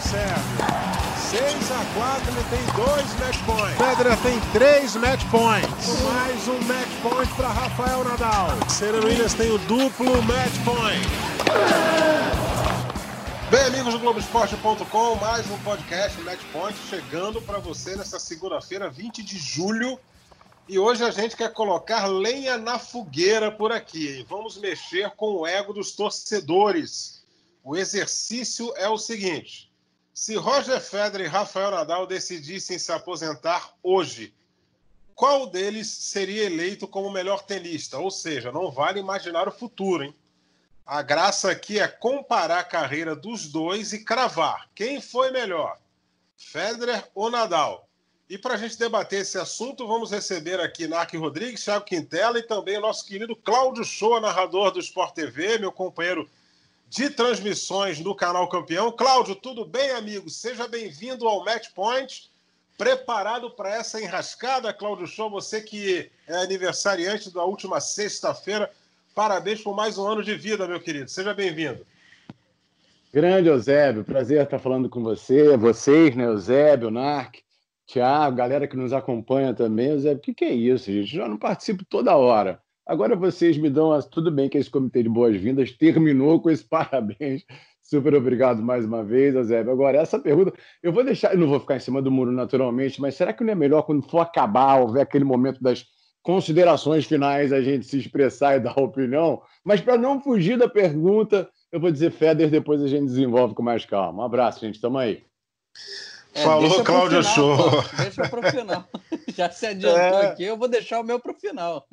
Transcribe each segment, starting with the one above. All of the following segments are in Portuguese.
o Sérgio. 6 a 4, ele tem dois match points. Federer tem três match points. Mais um match point para Rafael Nadal. Serena Williams tem o duplo match point. Bem, amigos do Globoesporte.com, mais um podcast Match Point chegando para você nessa segunda-feira, 20 de julho. E hoje a gente quer colocar lenha na fogueira por aqui. Vamos mexer com o ego dos torcedores. O exercício é o seguinte: se Roger Federer e Rafael Nadal decidissem se aposentar hoje, qual deles seria eleito como melhor tenista? Ou seja, não vale imaginar o futuro, hein? A graça aqui é comparar a carreira dos dois e cravar quem foi melhor, Federer ou Nadal. E para a gente debater esse assunto, vamos receber aqui Narc Rodrigues, Thiago Quintela e também o nosso querido Cláudio Shoa, narrador do Sport TV, meu companheiro de transmissões no canal Campeão. Cláudio, tudo bem, amigo? Seja bem-vindo ao Match Point. Preparado para essa enrascada, Cláudio Show, você que é aniversariante da última sexta-feira. Parabéns por mais um ano de vida, meu querido. Seja bem-vindo. Grande Eusébio, prazer estar falando com você, vocês, né, Eusébio, Narc, Tiago, galera que nos acompanha também. Eusébio, o que, que é isso, gente? Já não participo toda hora. Agora vocês me dão. As... Tudo bem que esse comitê de boas-vindas terminou com esse parabéns. Super obrigado mais uma vez, Azébio. Agora, essa pergunta, eu vou deixar, eu não vou ficar em cima do muro naturalmente, mas será que não é melhor quando for acabar, houver aquele momento das considerações finais, a gente se expressar e dar opinião? Mas para não fugir da pergunta, eu vou dizer Feder, depois a gente desenvolve com mais calma. Um abraço, gente. Tamo aí. É, Falou, Cláudio Show. Deixa para o final. Já se adiantou é. aqui, eu vou deixar o meu para o final.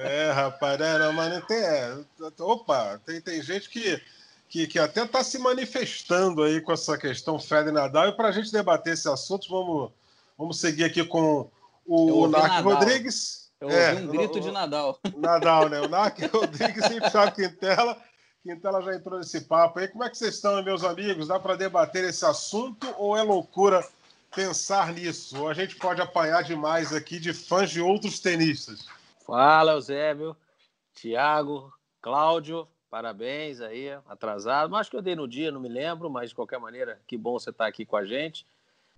É, rapaz, é, não, mas não tem. É, opa, tem, tem gente que, que, que até está se manifestando aí com essa questão Fed Nadal. E para a gente debater esse assunto, vamos, vamos seguir aqui com o, o Narc Rodrigues. Eu ouvi é, um grito o, de Nadal. Nadal, né? O Narc Rodrigues e o Thiago Quintela Quintela já entrou nesse papo aí. Como é que vocês estão, meus amigos? Dá para debater esse assunto ou é loucura pensar nisso? Ou a gente pode apanhar demais aqui de fãs de outros tenistas? Fala, Eusébio, Tiago, Cláudio, parabéns aí, atrasado. Mas acho que eu dei no dia, não me lembro, mas de qualquer maneira, que bom você estar aqui com a gente.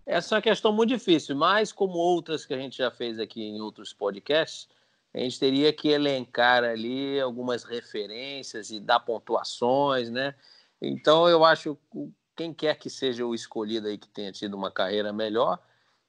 Essa é uma questão muito difícil, mas como outras que a gente já fez aqui em outros podcasts, a gente teria que elencar ali algumas referências e dar pontuações, né? Então eu acho que quem quer que seja o escolhido aí que tenha tido uma carreira melhor,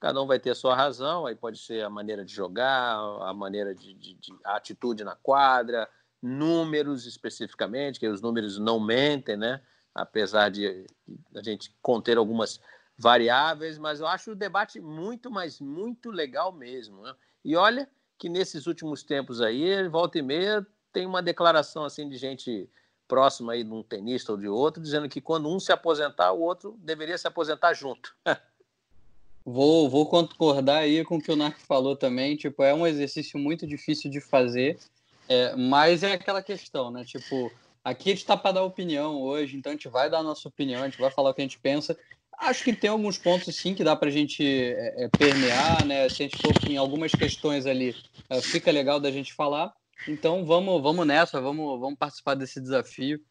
cada um vai ter a sua razão, aí pode ser a maneira de jogar, a maneira de, de, de a atitude na quadra, números especificamente, que os números não mentem, né? Apesar de a gente conter algumas variáveis, mas eu acho o debate muito, mas muito legal mesmo. Né? E olha que nesses últimos tempos aí, volta e meia, tem uma declaração assim de gente próxima aí de um tenista ou de outro, dizendo que quando um se aposentar, o outro deveria se aposentar junto. vou, vou concordar aí com o que o Narco falou também. Tipo, é um exercício muito difícil de fazer, é, mas é aquela questão, né? Tipo, aqui a gente está para dar opinião hoje, então a gente vai dar a nossa opinião, a gente vai falar o que a gente pensa. Acho que tem alguns pontos, sim, que dá para a gente é, é, permear, né? Se a gente for em algumas questões ali, é, fica legal da gente falar. Então, vamos, vamos nessa, vamos, vamos participar desse desafio.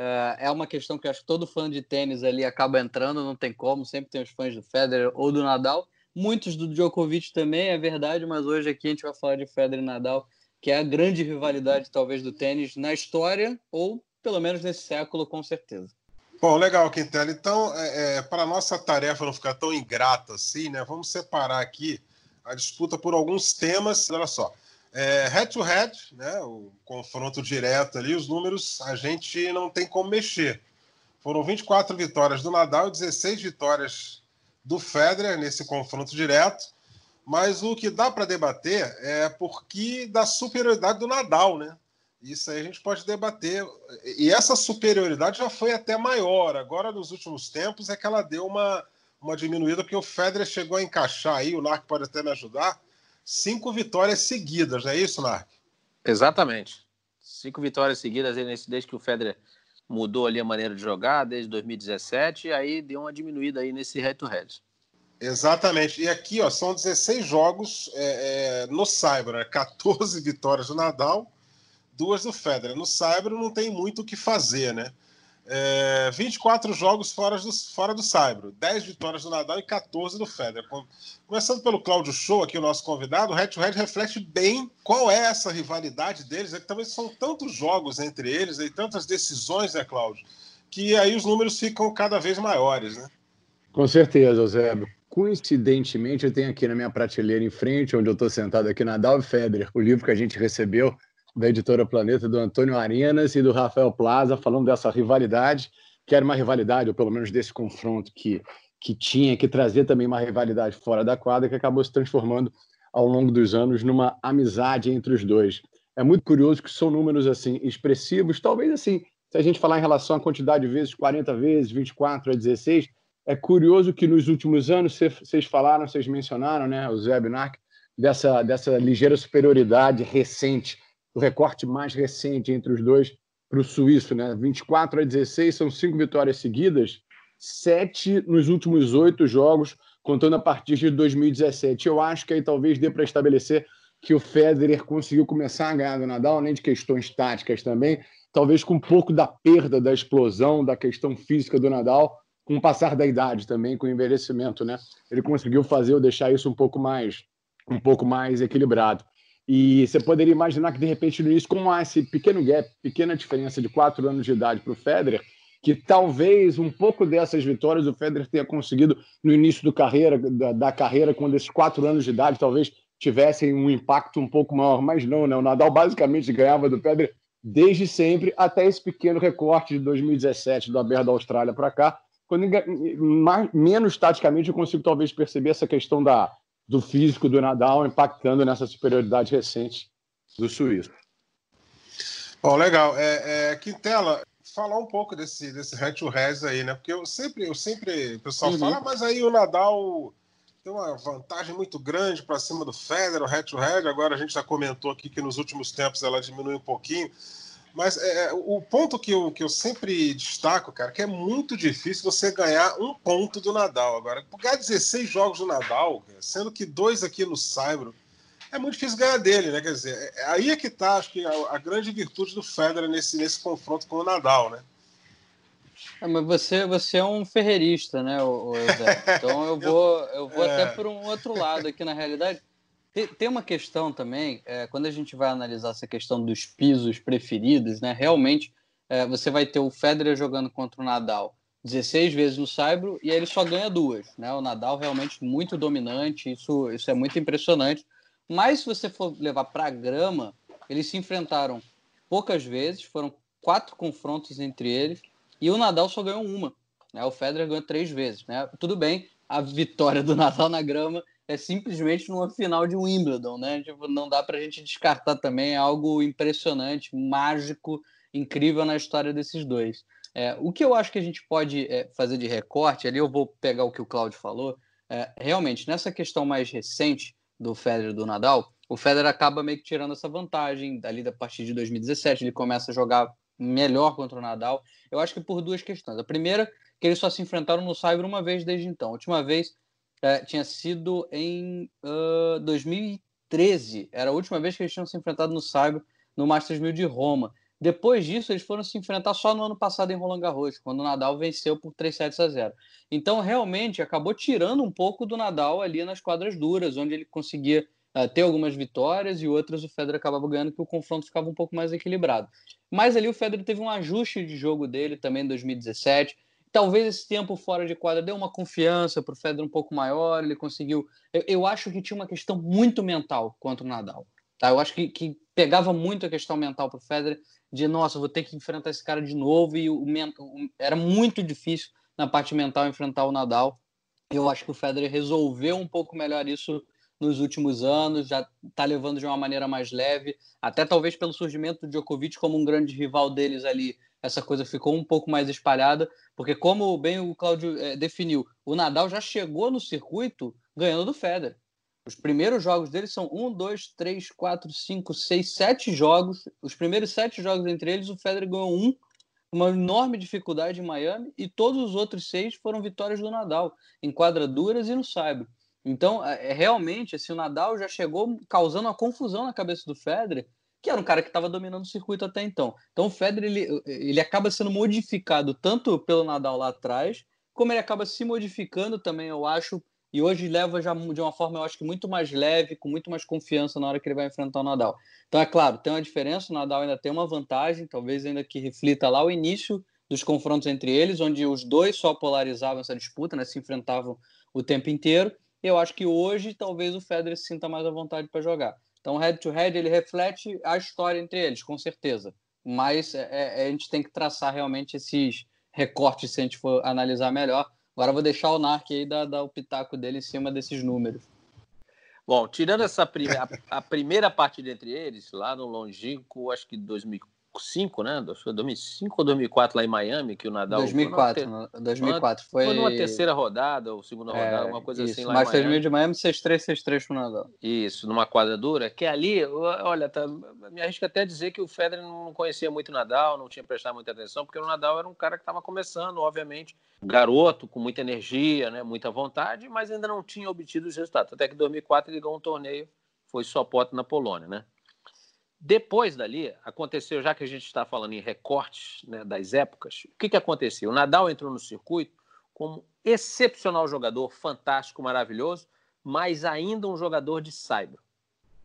É, é uma questão que acho que todo fã de tênis ali acaba entrando, não tem como, sempre tem os fãs do Federer ou do Nadal. Muitos do Djokovic também, é verdade, mas hoje aqui a gente vai falar de Federer e Nadal, que é a grande rivalidade, talvez, do tênis na história, ou pelo menos nesse século, com certeza. Bom, legal, Quintela. Então, é, é, para a nossa tarefa não ficar tão ingrata assim, né, vamos separar aqui a disputa por alguns temas. Olha só, é, head to head, né, o confronto direto ali, os números a gente não tem como mexer. Foram 24 vitórias do Nadal e 16 vitórias do Federer nesse confronto direto. Mas o que dá para debater é por que da superioridade do Nadal, né? Isso aí a gente pode debater. E essa superioridade já foi até maior. Agora, nos últimos tempos, é que ela deu uma, uma diminuída, porque o Federer chegou a encaixar aí, o Narc pode até me ajudar, cinco vitórias seguidas, não é isso, Narc? Exatamente. Cinco vitórias seguidas desde que o Federer mudou ali a maneira de jogar, desde 2017, e aí deu uma diminuída aí nesse head-to-head. Exatamente. E aqui, ó, são 16 jogos é, é, no Cyber, né? 14 vitórias do Nadal, duas do Federer. No Saibro não tem muito o que fazer, né? É, 24 jogos fora do, fora do Saibro, 10 vitórias do Nadal e 14 do Federer. Começando pelo Cláudio Show, aqui o nosso convidado, o Head to Head reflete bem qual é essa rivalidade deles, é que talvez são tantos jogos entre eles e tantas decisões, né, Cláudio, que aí os números ficam cada vez maiores, né? Com certeza, Eusébio. Coincidentemente, eu tenho aqui na minha prateleira em frente, onde eu estou sentado aqui, Nadal e Federer, o livro que a gente recebeu da editora Planeta, do Antônio Arenas e do Rafael Plaza, falando dessa rivalidade, que era uma rivalidade, ou pelo menos desse confronto que, que tinha que trazer também uma rivalidade fora da quadra, que acabou se transformando ao longo dos anos numa amizade entre os dois. É muito curioso que são números assim expressivos, talvez assim, se a gente falar em relação à quantidade de vezes, 40 vezes, 24 a 16, é curioso que nos últimos anos, vocês falaram, vocês mencionaram, né, o Zé Binark, dessa, dessa ligeira superioridade recente o recorte mais recente entre os dois para o suíço, né? 24 a 16 são cinco vitórias seguidas, sete nos últimos oito jogos, contando a partir de 2017. Eu acho que aí talvez dê para estabelecer que o Federer conseguiu começar a ganhar do Nadal, além de questões táticas também, talvez com um pouco da perda da explosão, da questão física do Nadal, com o passar da idade também, com o envelhecimento, né? Ele conseguiu fazer ou deixar isso um pouco mais um pouco mais equilibrado. E você poderia imaginar que, de repente, no início, com esse pequeno gap, pequena diferença de quatro anos de idade para o Federer, que talvez um pouco dessas vitórias o Federer tenha conseguido no início do carreira, da, da, carreira, quando esses quatro anos de idade talvez tivessem um impacto um pouco maior. Mas não, né? O Nadal basicamente ganhava do Federer desde sempre, até esse pequeno recorte de 2017 do Aberto da Austrália para cá, quando mais, menos taticamente eu consigo talvez perceber essa questão da, do físico do Nadal impactando nessa superioridade recente do suíço. Bom, legal. É, é, Quintela, falar um pouco desse, desse head to head aí, né? Porque eu sempre, eu sempre, o pessoal uhum. fala, mas aí o Nadal tem uma vantagem muito grande para cima do Federer, o head to head. Agora a gente já comentou aqui que nos últimos tempos ela diminui um pouquinho. Mas é, é, o ponto que eu, que eu sempre destaco, cara, que é muito difícil você ganhar um ponto do Nadal. Agora, ganhar 16 jogos do Nadal, sendo que dois aqui no Saibro, é muito difícil ganhar dele, né? Quer dizer, é, aí é que tá, acho que a, a, grande virtude do Federer nesse, nesse confronto com o Nadal, né? É, mas você, você é um ferreirista, né, o, Zé? Então eu vou, eu vou é... até por um outro lado aqui na realidade. Tem, uma questão também, é, quando a gente vai analisar essa questão dos pisos preferidos, né? Realmente, é, você vai ter o Federer jogando contra o Nadal 16 vezes no Saibro e ele só ganha duas, né? O Nadal realmente muito dominante, isso, isso é muito impressionante. Mas se você for levar para a grama, eles se enfrentaram poucas vezes, foram quatro confrontos entre eles e o Nadal só ganhou uma. Né? O Federer ganhou três vezes. Né? Tudo bem, a vitória do Nadal na grama é simplesmente numa final de Wimbledon, né? Tipo, não dá para a gente descartar também é algo impressionante, mágico, incrível na história desses dois. É, o que eu acho que a gente pode é, fazer de recorte, ali eu vou pegar o que o Claudio falou, é, realmente, nessa questão mais recente do Federer e do Nadal, o Federer acaba meio que tirando essa vantagem dali da partir de 2017, ele começa a jogar melhor contra o Nadal. Eu acho que por duas questões. A primeira, que eles só se enfrentaram no Cyber uma vez desde então. A última vez é, tinha sido em uh, 2013. Era a última vez que eles tinham se enfrentado no Cyber, no Masters 1000 de Roma. Depois disso, eles foram se enfrentar só no ano passado em Roland Garros, quando o Nadal venceu por 3 sets a 0. Então, realmente, acabou tirando um pouco do Nadal ali nas quadras duras, onde ele conseguia uh, ter algumas vitórias e outras o Federer acabava ganhando, que o confronto ficava um pouco mais equilibrado. Mas ali o Federer teve um ajuste de jogo dele também em 2017 Talvez esse tempo fora de quadra deu uma confiança para o Federer um pouco maior, ele conseguiu. Eu, eu, acho que tinha uma questão muito mental contra o Nadal. Tá? Eu acho que, que pegava muito a questão mental para o Federer, de nossa, vou ter que enfrentar esse cara de novo, e o, o, era muito difícil na parte mental enfrentar o Nadal. Eu acho que o Federer resolveu um pouco melhor isso nos últimos anos, já está levando de uma maneira mais leve, até talvez pelo surgimento do Djokovic como um grande rival deles ali essa coisa ficou um pouco mais espalhada, porque como bem o Cláudio é, definiu, o Nadal já chegou no circuito ganhando do Federer. Os primeiros jogos dele são um, dois, três, quatro, cinco, seis, sete jogos. Os primeiros sete jogos entre eles, o Federer ganhou um, uma enorme dificuldade em Miami, e todos os outros seis foram vitórias do Nadal, em quadraduras e no saibro. Então, é, realmente, assim, o Nadal já chegou causando uma confusão na cabeça do Federer, que era um cara que estava dominando o circuito até então. Então o Federer ele, ele acaba sendo modificado tanto pelo Nadal lá atrás, como ele acaba se modificando também, eu acho, e hoje leva já de uma forma, eu acho que muito mais leve, com muito mais confiança na hora que ele vai enfrentar o Nadal. Então, é claro, tem uma diferença, o Nadal ainda tem uma vantagem, talvez ainda que reflita lá o início dos confrontos entre eles, onde os dois só polarizavam essa disputa, né, se enfrentavam o tempo inteiro. Eu acho que hoje talvez o Federer se sinta mais à vontade para jogar. Então, head to head ele reflete a história entre eles, com certeza. Mas é, é, a gente tem que traçar realmente esses recortes se a gente for analisar melhor Agora vou deixar o Narc aí dar, dar o pitaco dele em cima desses números. Bom, tirando essa prime a, a, primeira partida entre eles, lá no longínquo, acho que 2000, 2005, né? 2005 ou 2004 lá em Miami, que o Nadal... 2004, foi 2004. Foi... foi numa terceira rodada ou segunda é, rodada, uma coisa isso, assim lá Masters em Miami. de Miami 6-3, 6-3 pro Nadal. Isso, numa quadra dura, que ali, olha, tá, me arrisco até dizer que o Federer não conhecia muito o Nadal, não tinha prestado muita atenção, porque o Nadal era um cara que estava começando, obviamente, garoto, com muita energia, né, muita vontade, mas ainda não tinha obtido os resultados. Até que em 2004 ele ganhou um torneio, foi só pote na Polônia, né? Depois dali, aconteceu, já que a gente está falando em recortes né, das épocas, o que, que aconteceu? O Nadal entrou no circuito como excepcional jogador, fantástico, maravilhoso, mas ainda um jogador de saibro.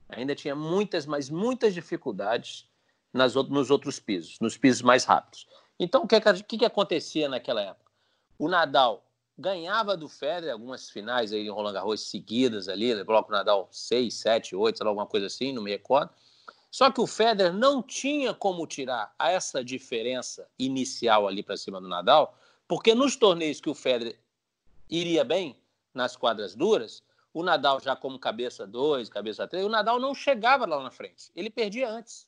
Ainda tinha muitas, mas muitas dificuldades nas, nos outros pisos, nos pisos mais rápidos. Então, o que, que, que acontecia naquela época? O Nadal ganhava do Federer algumas finais aí em Roland Garros seguidas ali, bloco Nadal 6, 7, 8, sei lá, alguma coisa assim, não me recordo. Só que o Federer não tinha como tirar essa diferença inicial ali para cima do Nadal, porque nos torneios que o Federer iria bem, nas quadras duras, o Nadal já como cabeça 2, cabeça 3, o Nadal não chegava lá na frente. Ele perdia antes.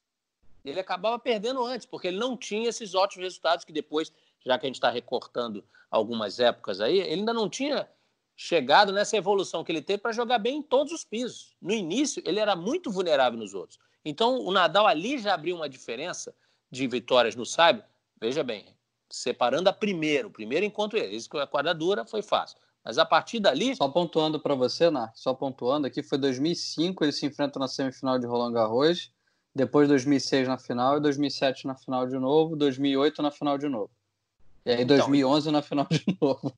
Ele acabava perdendo antes, porque ele não tinha esses ótimos resultados que depois, já que a gente está recortando algumas épocas aí, ele ainda não tinha chegado nessa evolução que ele teve para jogar bem em todos os pisos. No início, ele era muito vulnerável nos outros. Então, o Nadal ali já abriu uma diferença de vitórias no Saibro. Veja bem, separando a primeiro, o primeiro encontro ele. Isso que a quadradura foi fácil. Mas a partir dali. Só pontuando para você, Nar, só pontuando aqui, foi 2005, eles se enfrentam na semifinal de Roland Garros, depois 2006 na final, e 2007 na final de novo, 2008 na final de novo. E aí 2011 então, na final de novo.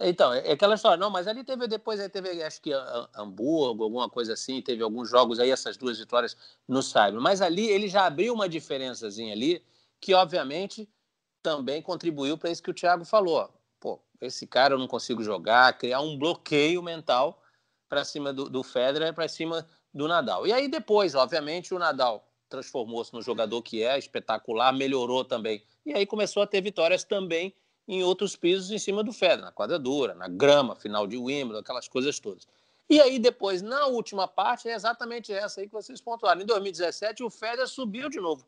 Então, é, é aquela história, não, mas ali teve depois, aí teve acho que Hamburgo, alguma coisa assim, teve alguns jogos aí, essas duas vitórias no Cyber. Mas ali ele já abriu uma diferençazinha ali, que obviamente também contribuiu para isso que o Thiago falou. Pô, esse cara eu não consigo jogar, criar um bloqueio mental para cima do, do Federer, para cima do Nadal. E aí depois, obviamente, o Nadal transformou-se no jogador que é espetacular, melhorou também. E aí começou a ter vitórias também em outros pisos em cima do Federer, na quadra dura, na grama, final de Wimbledon, aquelas coisas todas. E aí depois, na última parte, é exatamente essa aí que vocês pontuaram. Em 2017, o Federer subiu de novo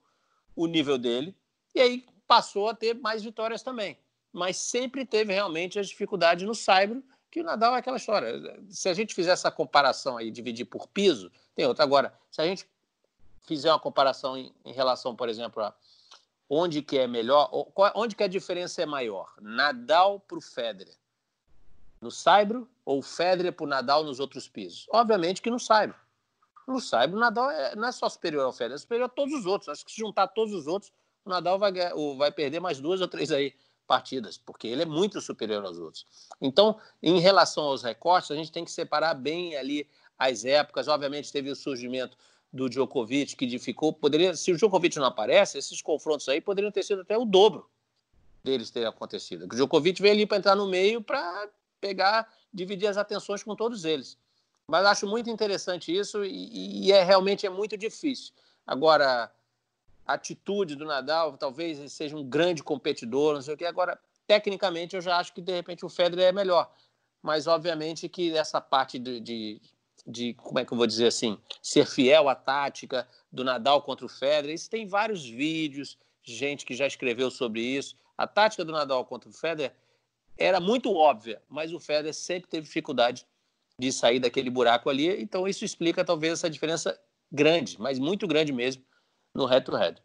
o nível dele e aí passou a ter mais vitórias também. Mas sempre teve realmente as dificuldades no Saibro, que o Nadal é aquela história. Se a gente fizer essa comparação aí, dividir por piso, tem outra. Agora, se a gente fizer uma comparação em, em relação, por exemplo, a onde que é melhor, onde que a diferença é maior? Nadal para o Federer. No Saibro ou Federer para o Nadal nos outros pisos? Obviamente que no Saibro. No Saibro, o Nadal é, não é só superior ao Federer, é superior a todos os outros. Acho que se juntar todos os outros, o Nadal vai, vai perder mais duas ou três aí partidas, porque ele é muito superior aos outros. Então, em relação aos recortes, a gente tem que separar bem ali as épocas. Obviamente, teve o surgimento do Djokovic que ficou, poderia, se o Djokovic não aparece, esses confrontos aí poderiam ter sido até o dobro deles ter acontecido. O Djokovic veio ali para entrar no meio para pegar, dividir as atenções com todos eles. Mas acho muito interessante isso e, e é realmente é muito difícil. Agora, a atitude do Nadal, talvez seja um grande competidor, não sei o que. Agora, tecnicamente, eu já acho que de repente o Federer é melhor. Mas obviamente que essa parte de, de de, como é que eu vou dizer assim, ser fiel à tática do Nadal contra o Federer. Isso tem vários vídeos, gente que já escreveu sobre isso. A tática do Nadal contra o Federer era muito óbvia, mas o Federer sempre teve dificuldade de sair daquele buraco ali. Então isso explica talvez essa diferença grande, mas muito grande mesmo no head-to-head.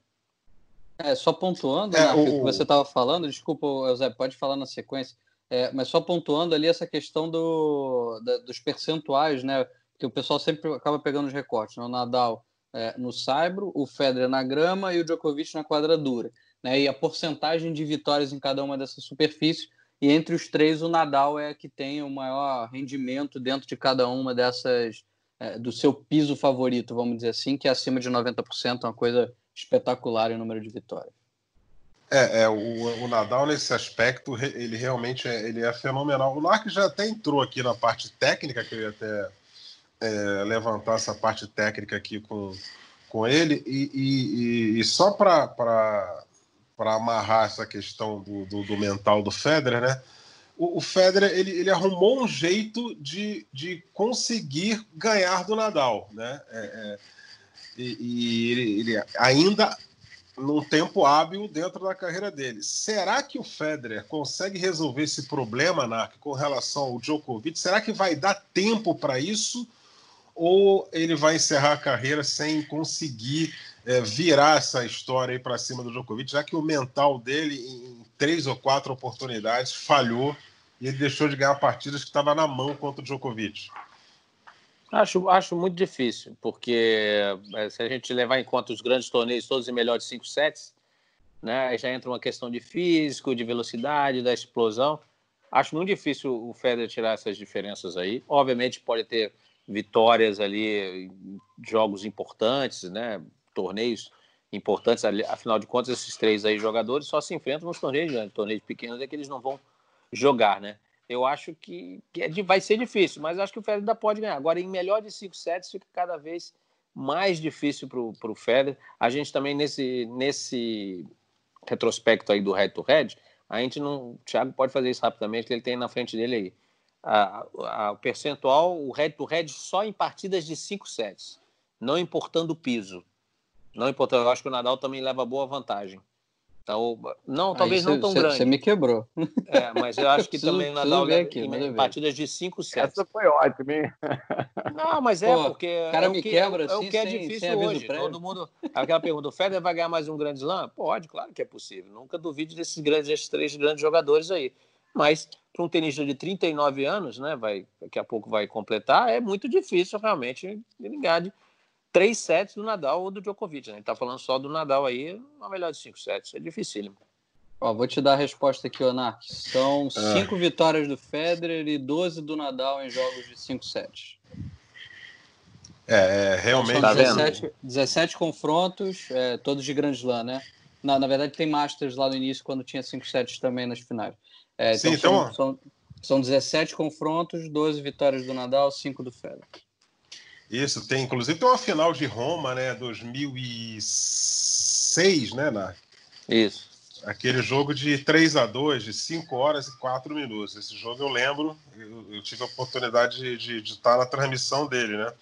É, só pontuando, é, né, o... que você estava falando, desculpa, José, pode falar na sequência, é, mas só pontuando ali essa questão do, da, dos percentuais, né? Que o pessoal sempre acaba pegando os recortes. Né? O Nadal é, no saibro, o Federer na grama e o Djokovic na quadradura. Né? E a porcentagem de vitórias em cada uma dessas superfícies. E entre os três, o Nadal é que tem o maior rendimento dentro de cada uma dessas, é, do seu piso favorito, vamos dizer assim, que é acima de 90%, uma coisa espetacular em número de vitórias. É, é o, o, Nadal nesse aspecto, ele realmente é, ele é fenomenal. O Narc já até entrou aqui na parte técnica, que eu ia até é, levantar essa parte técnica aqui com, com ele, e, e, e só para amarrar essa questão do, do, do, mental do Federer, né? O, o Federer ele, ele arrumou um jeito de, de conseguir ganhar do Nadal, né? É, é, e, e ele, ele ainda num tempo hábil dentro da carreira dele. Será que o Federer consegue resolver esse problema, Narc, com relação ao Djokovic? Será que vai dar tempo para isso? Ou ele vai encerrar a carreira sem conseguir é, virar essa história aí para cima do Djokovic, já que o mental dele, em três ou quatro oportunidades, falhou e ele deixou de ganhar partidas que estava na mão contra o Djokovic? Acho, acho muito difícil, porque eh, se a gente levar em conta os grandes torneios, todos em melhores cinco sets, né, já entra uma questão de físico, de velocidade, da explosão. Acho muito difícil o Federer tirar essas diferenças aí. Obviamente pode ter vitórias ali, jogos importantes, né, torneios importantes. Afinal de contas, esses três aí jogadores só se enfrentam nos torneios grandes. Torneios pequenos é que eles não vão jogar, né? eu acho que, que é, vai ser difícil, mas acho que o Federer ainda pode ganhar. Agora, em melhor de cinco sets, fica cada vez mais difícil para o Federer. A gente também, nesse, nesse retrospecto aí do head-to-head, a gente não... O Thiago pode fazer isso rapidamente, que ele tem na frente dele aí. A, a, o percentual, o head-to-head só em partidas de cinco sets, não importando o piso. Não importando, eu acho que o Nadal também leva boa vantagem. Então, não, talvez cê, não tão cê, grande. Você me quebrou. É, mas eu acho que também Nadal leva aqui, em, partidas de 5 sets. Essa foi ótima, hein? Não, mas é Pô, porque cara é me o que, quebra é, assim, é o que é sem, difícil sem hoje. Todo mundo, aquela pergunta, o Federer vai ganhar mais um grande slam? Pode, claro que é possível. Nunca duvide desses grandes, desses três grandes jogadores aí. Mas para um tenista de 39 anos, né, vai, daqui a pouco vai completar, é muito difícil realmente ganhar de três sets do Nadal ou do Djokovic. Né? A gente está falando só do Nadal aí, uma melhor de cinco sets. É dificílimo. Ó, vou te dar a resposta aqui, Onak. São 5 ah. vitórias do Federer e 12 do Nadal em jogos de 5 sets. É, é realmente. São 17, tá 17 confrontos, é, todos de Grand Slam, né? Na, na verdade, tem Masters lá no início, quando tinha 5 sets também nas finais. É, Sim, então, então... São, são, são 17 confrontos, 12 vitórias do Nadal, 5 do Federer. Isso, tem. Inclusive, tem uma final de Roma, né? 2006, né, Nar? Isso. Aquele jogo de 3 a 2 de 5 horas e 4 minutos. Esse jogo eu lembro, eu, eu tive a oportunidade de, de, de, estar na transmissão dele, né?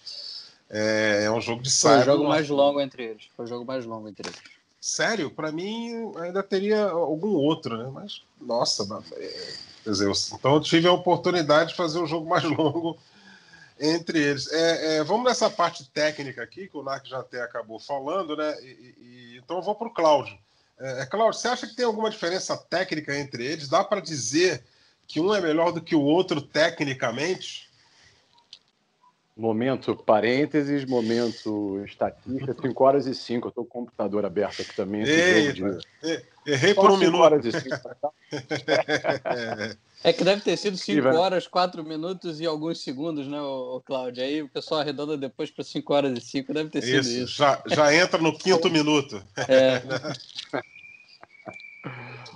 É, é um jogo de sábado. Foi o jogo mais longo entre eles. Foi o jogo mais longo entre eles. Sério? Para mim ainda teria algum outro, né? Mas, nossa, é, então eu tive a oportunidade de fazer um jogo mais longo entre eles. É, é, vamos nessa parte técnica aqui, que o Narc já até acabou falando, né? E, e, então eu vou para o Cláudio. É, é, Cláudio, você acha que tem alguma diferença técnica entre eles? Dá para dizer que um é melhor do que o outro tecnicamente? Momento parênteses, momento estatística, 5 horas e 5. Eu estou com o computador aberto aqui também. Eita, errei por um minuto. Horas e cinco, tá? é que deve ter sido 5 horas, 4 minutos e alguns segundos, né, o Cláudio? Aí o pessoal arredonda depois para 5 horas e 5, deve ter sido isso. isso. Já, já entra no quinto minuto. É.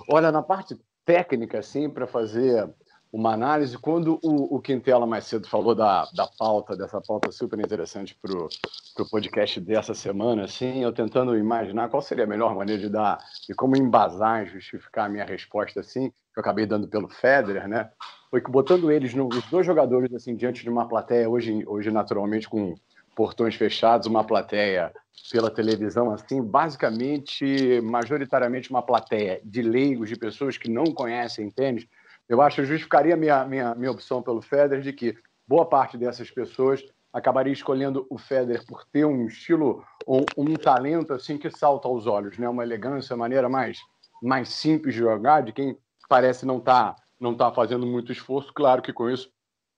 Olha, na parte técnica, assim, para fazer uma análise, quando o, o Quintela mais cedo falou da, da pauta, dessa pauta super interessante para o podcast dessa semana, assim, eu tentando imaginar qual seria a melhor maneira de dar, e como embasar e justificar a minha resposta, assim, que eu acabei dando pelo Federer, né? Foi que botando eles, no, os dois jogadores, assim, diante de uma plateia, hoje, hoje naturalmente com portões fechados, uma plateia pela televisão, assim, basicamente, majoritariamente uma plateia de leigos, de pessoas que não conhecem tênis, eu acho que justificaria minha, minha, minha opção pelo Federer de que boa parte dessas pessoas acabaria escolhendo o Federer por ter um estilo, um, um talento assim que salta aos olhos, né? Uma elegância, uma maneira mais mais simples de jogar, de quem parece não tá, não tá fazendo muito esforço. Claro que com isso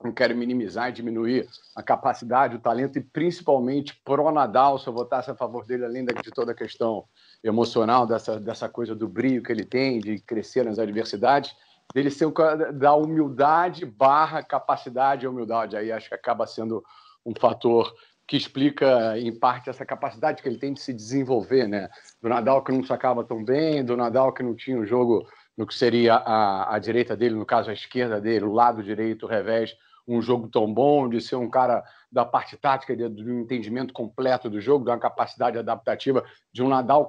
não quero minimizar e diminuir a capacidade, o talento e principalmente pro Nadal, se eu votasse a favor dele, além de toda a questão emocional, dessa, dessa coisa do brilho que ele tem, de crescer nas adversidades, dele ser da humildade barra capacidade e humildade. Aí acho que acaba sendo um fator que explica, em parte, essa capacidade que ele tem de se desenvolver, né? Do Nadal que não sacava tão bem, do Nadal que não tinha um jogo no que seria a, a direita dele, no caso a esquerda dele, o lado direito, o revés, um jogo tão bom, de ser um cara da parte tática, de, do entendimento completo do jogo, de uma capacidade adaptativa, de um Nadal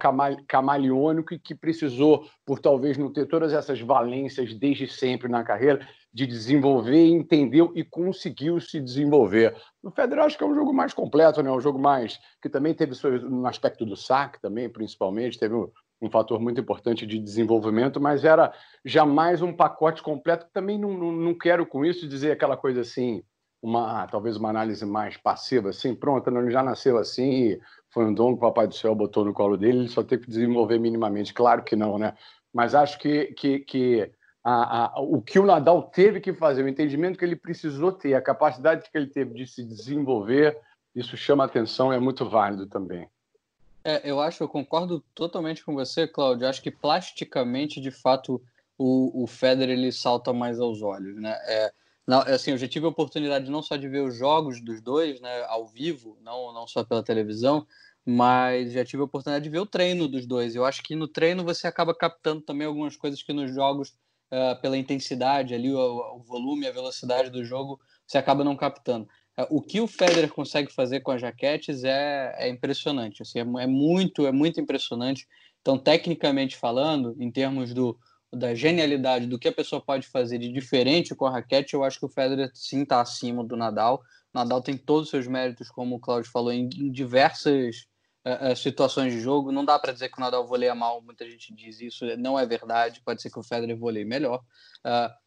camaleônico e que precisou, por talvez não ter todas essas valências desde sempre na carreira, de desenvolver, entendeu e conseguiu se desenvolver. O Federer acho que é um jogo mais completo, né? um jogo mais que também teve no aspecto do saque também, principalmente, teve um fator muito importante de desenvolvimento, mas era jamais um pacote completo. Também não, não, não quero com isso dizer aquela coisa assim, uma talvez uma análise mais passiva, assim, pronto, ele já nasceu assim, foi um dom que o Papai do Céu botou no colo dele, ele só tem que desenvolver minimamente. Claro que não, né? Mas acho que, que, que a, a, o que o Nadal teve que fazer, o entendimento que ele precisou ter, a capacidade que ele teve de se desenvolver, isso chama atenção e é muito válido também. É, eu acho, eu concordo totalmente com você, Cláudio. Acho que plasticamente, de fato, o, o Federer ele salta mais aos olhos, né? É, não, assim, eu já tive a oportunidade não só de ver os jogos dos dois, né, ao vivo, não, não só pela televisão, mas já tive a oportunidade de ver o treino dos dois. Eu acho que no treino você acaba captando também algumas coisas que nos jogos, uh, pela intensidade ali, o, o volume, a velocidade do jogo, você acaba não captando. É, o que o Federer consegue fazer com as jaquetes é, é impressionante. Assim, é, é, muito, é muito impressionante. Então, tecnicamente falando, em termos do, da genialidade do que a pessoa pode fazer de diferente com a raquete, eu acho que o Federer sim está acima do Nadal. O Nadal tem todos os seus méritos, como o Claudio falou, em, em diversas uh, situações de jogo. Não dá para dizer que o Nadal voleia mal, muita gente diz isso, não é verdade. Pode ser que o Federer voleie melhor. Uh,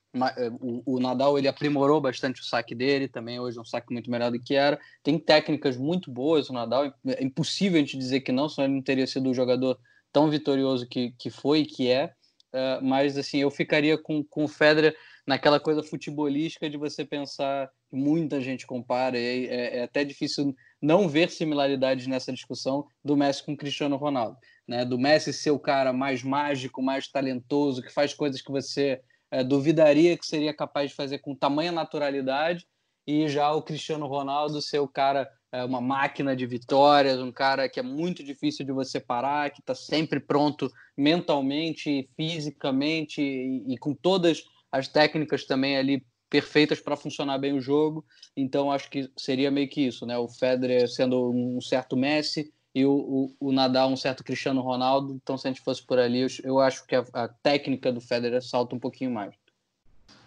o, o, Nadal ele aprimorou bastante o saque dele, também hoje é um saque muito melhor do que era. Tem técnicas muito boas o Nadal, é impossível a gente dizer que não, senão ele não teria sido o jogador tão vitorioso que, que foi e que é. Uh, mas assim, eu ficaria com, com o Federer naquela coisa futebolística de você pensar muita gente compara, e é, é até difícil não ver similaridades nessa discussão do Messi com Cristiano Ronaldo. Né? Do Messi ser o cara mais mágico, mais talentoso, que faz coisas que você é, duvidaria que seria capaz de fazer com tamanha naturalidade, e já o Cristiano Ronaldo ser o cara, é, uma máquina de vitórias, um cara que é muito difícil de você parar, que está sempre pronto mentalmente, fisicamente e, e com todas as técnicas também ali perfeitas para funcionar bem o jogo. Então acho que seria meio que isso, né? O Federer sendo um certo Messi e o, o, o, Nadal um certo Cristiano Ronaldo. Então, se a gente fosse por ali, eu, eu acho que a, a, técnica do Federer salta um pouquinho mais.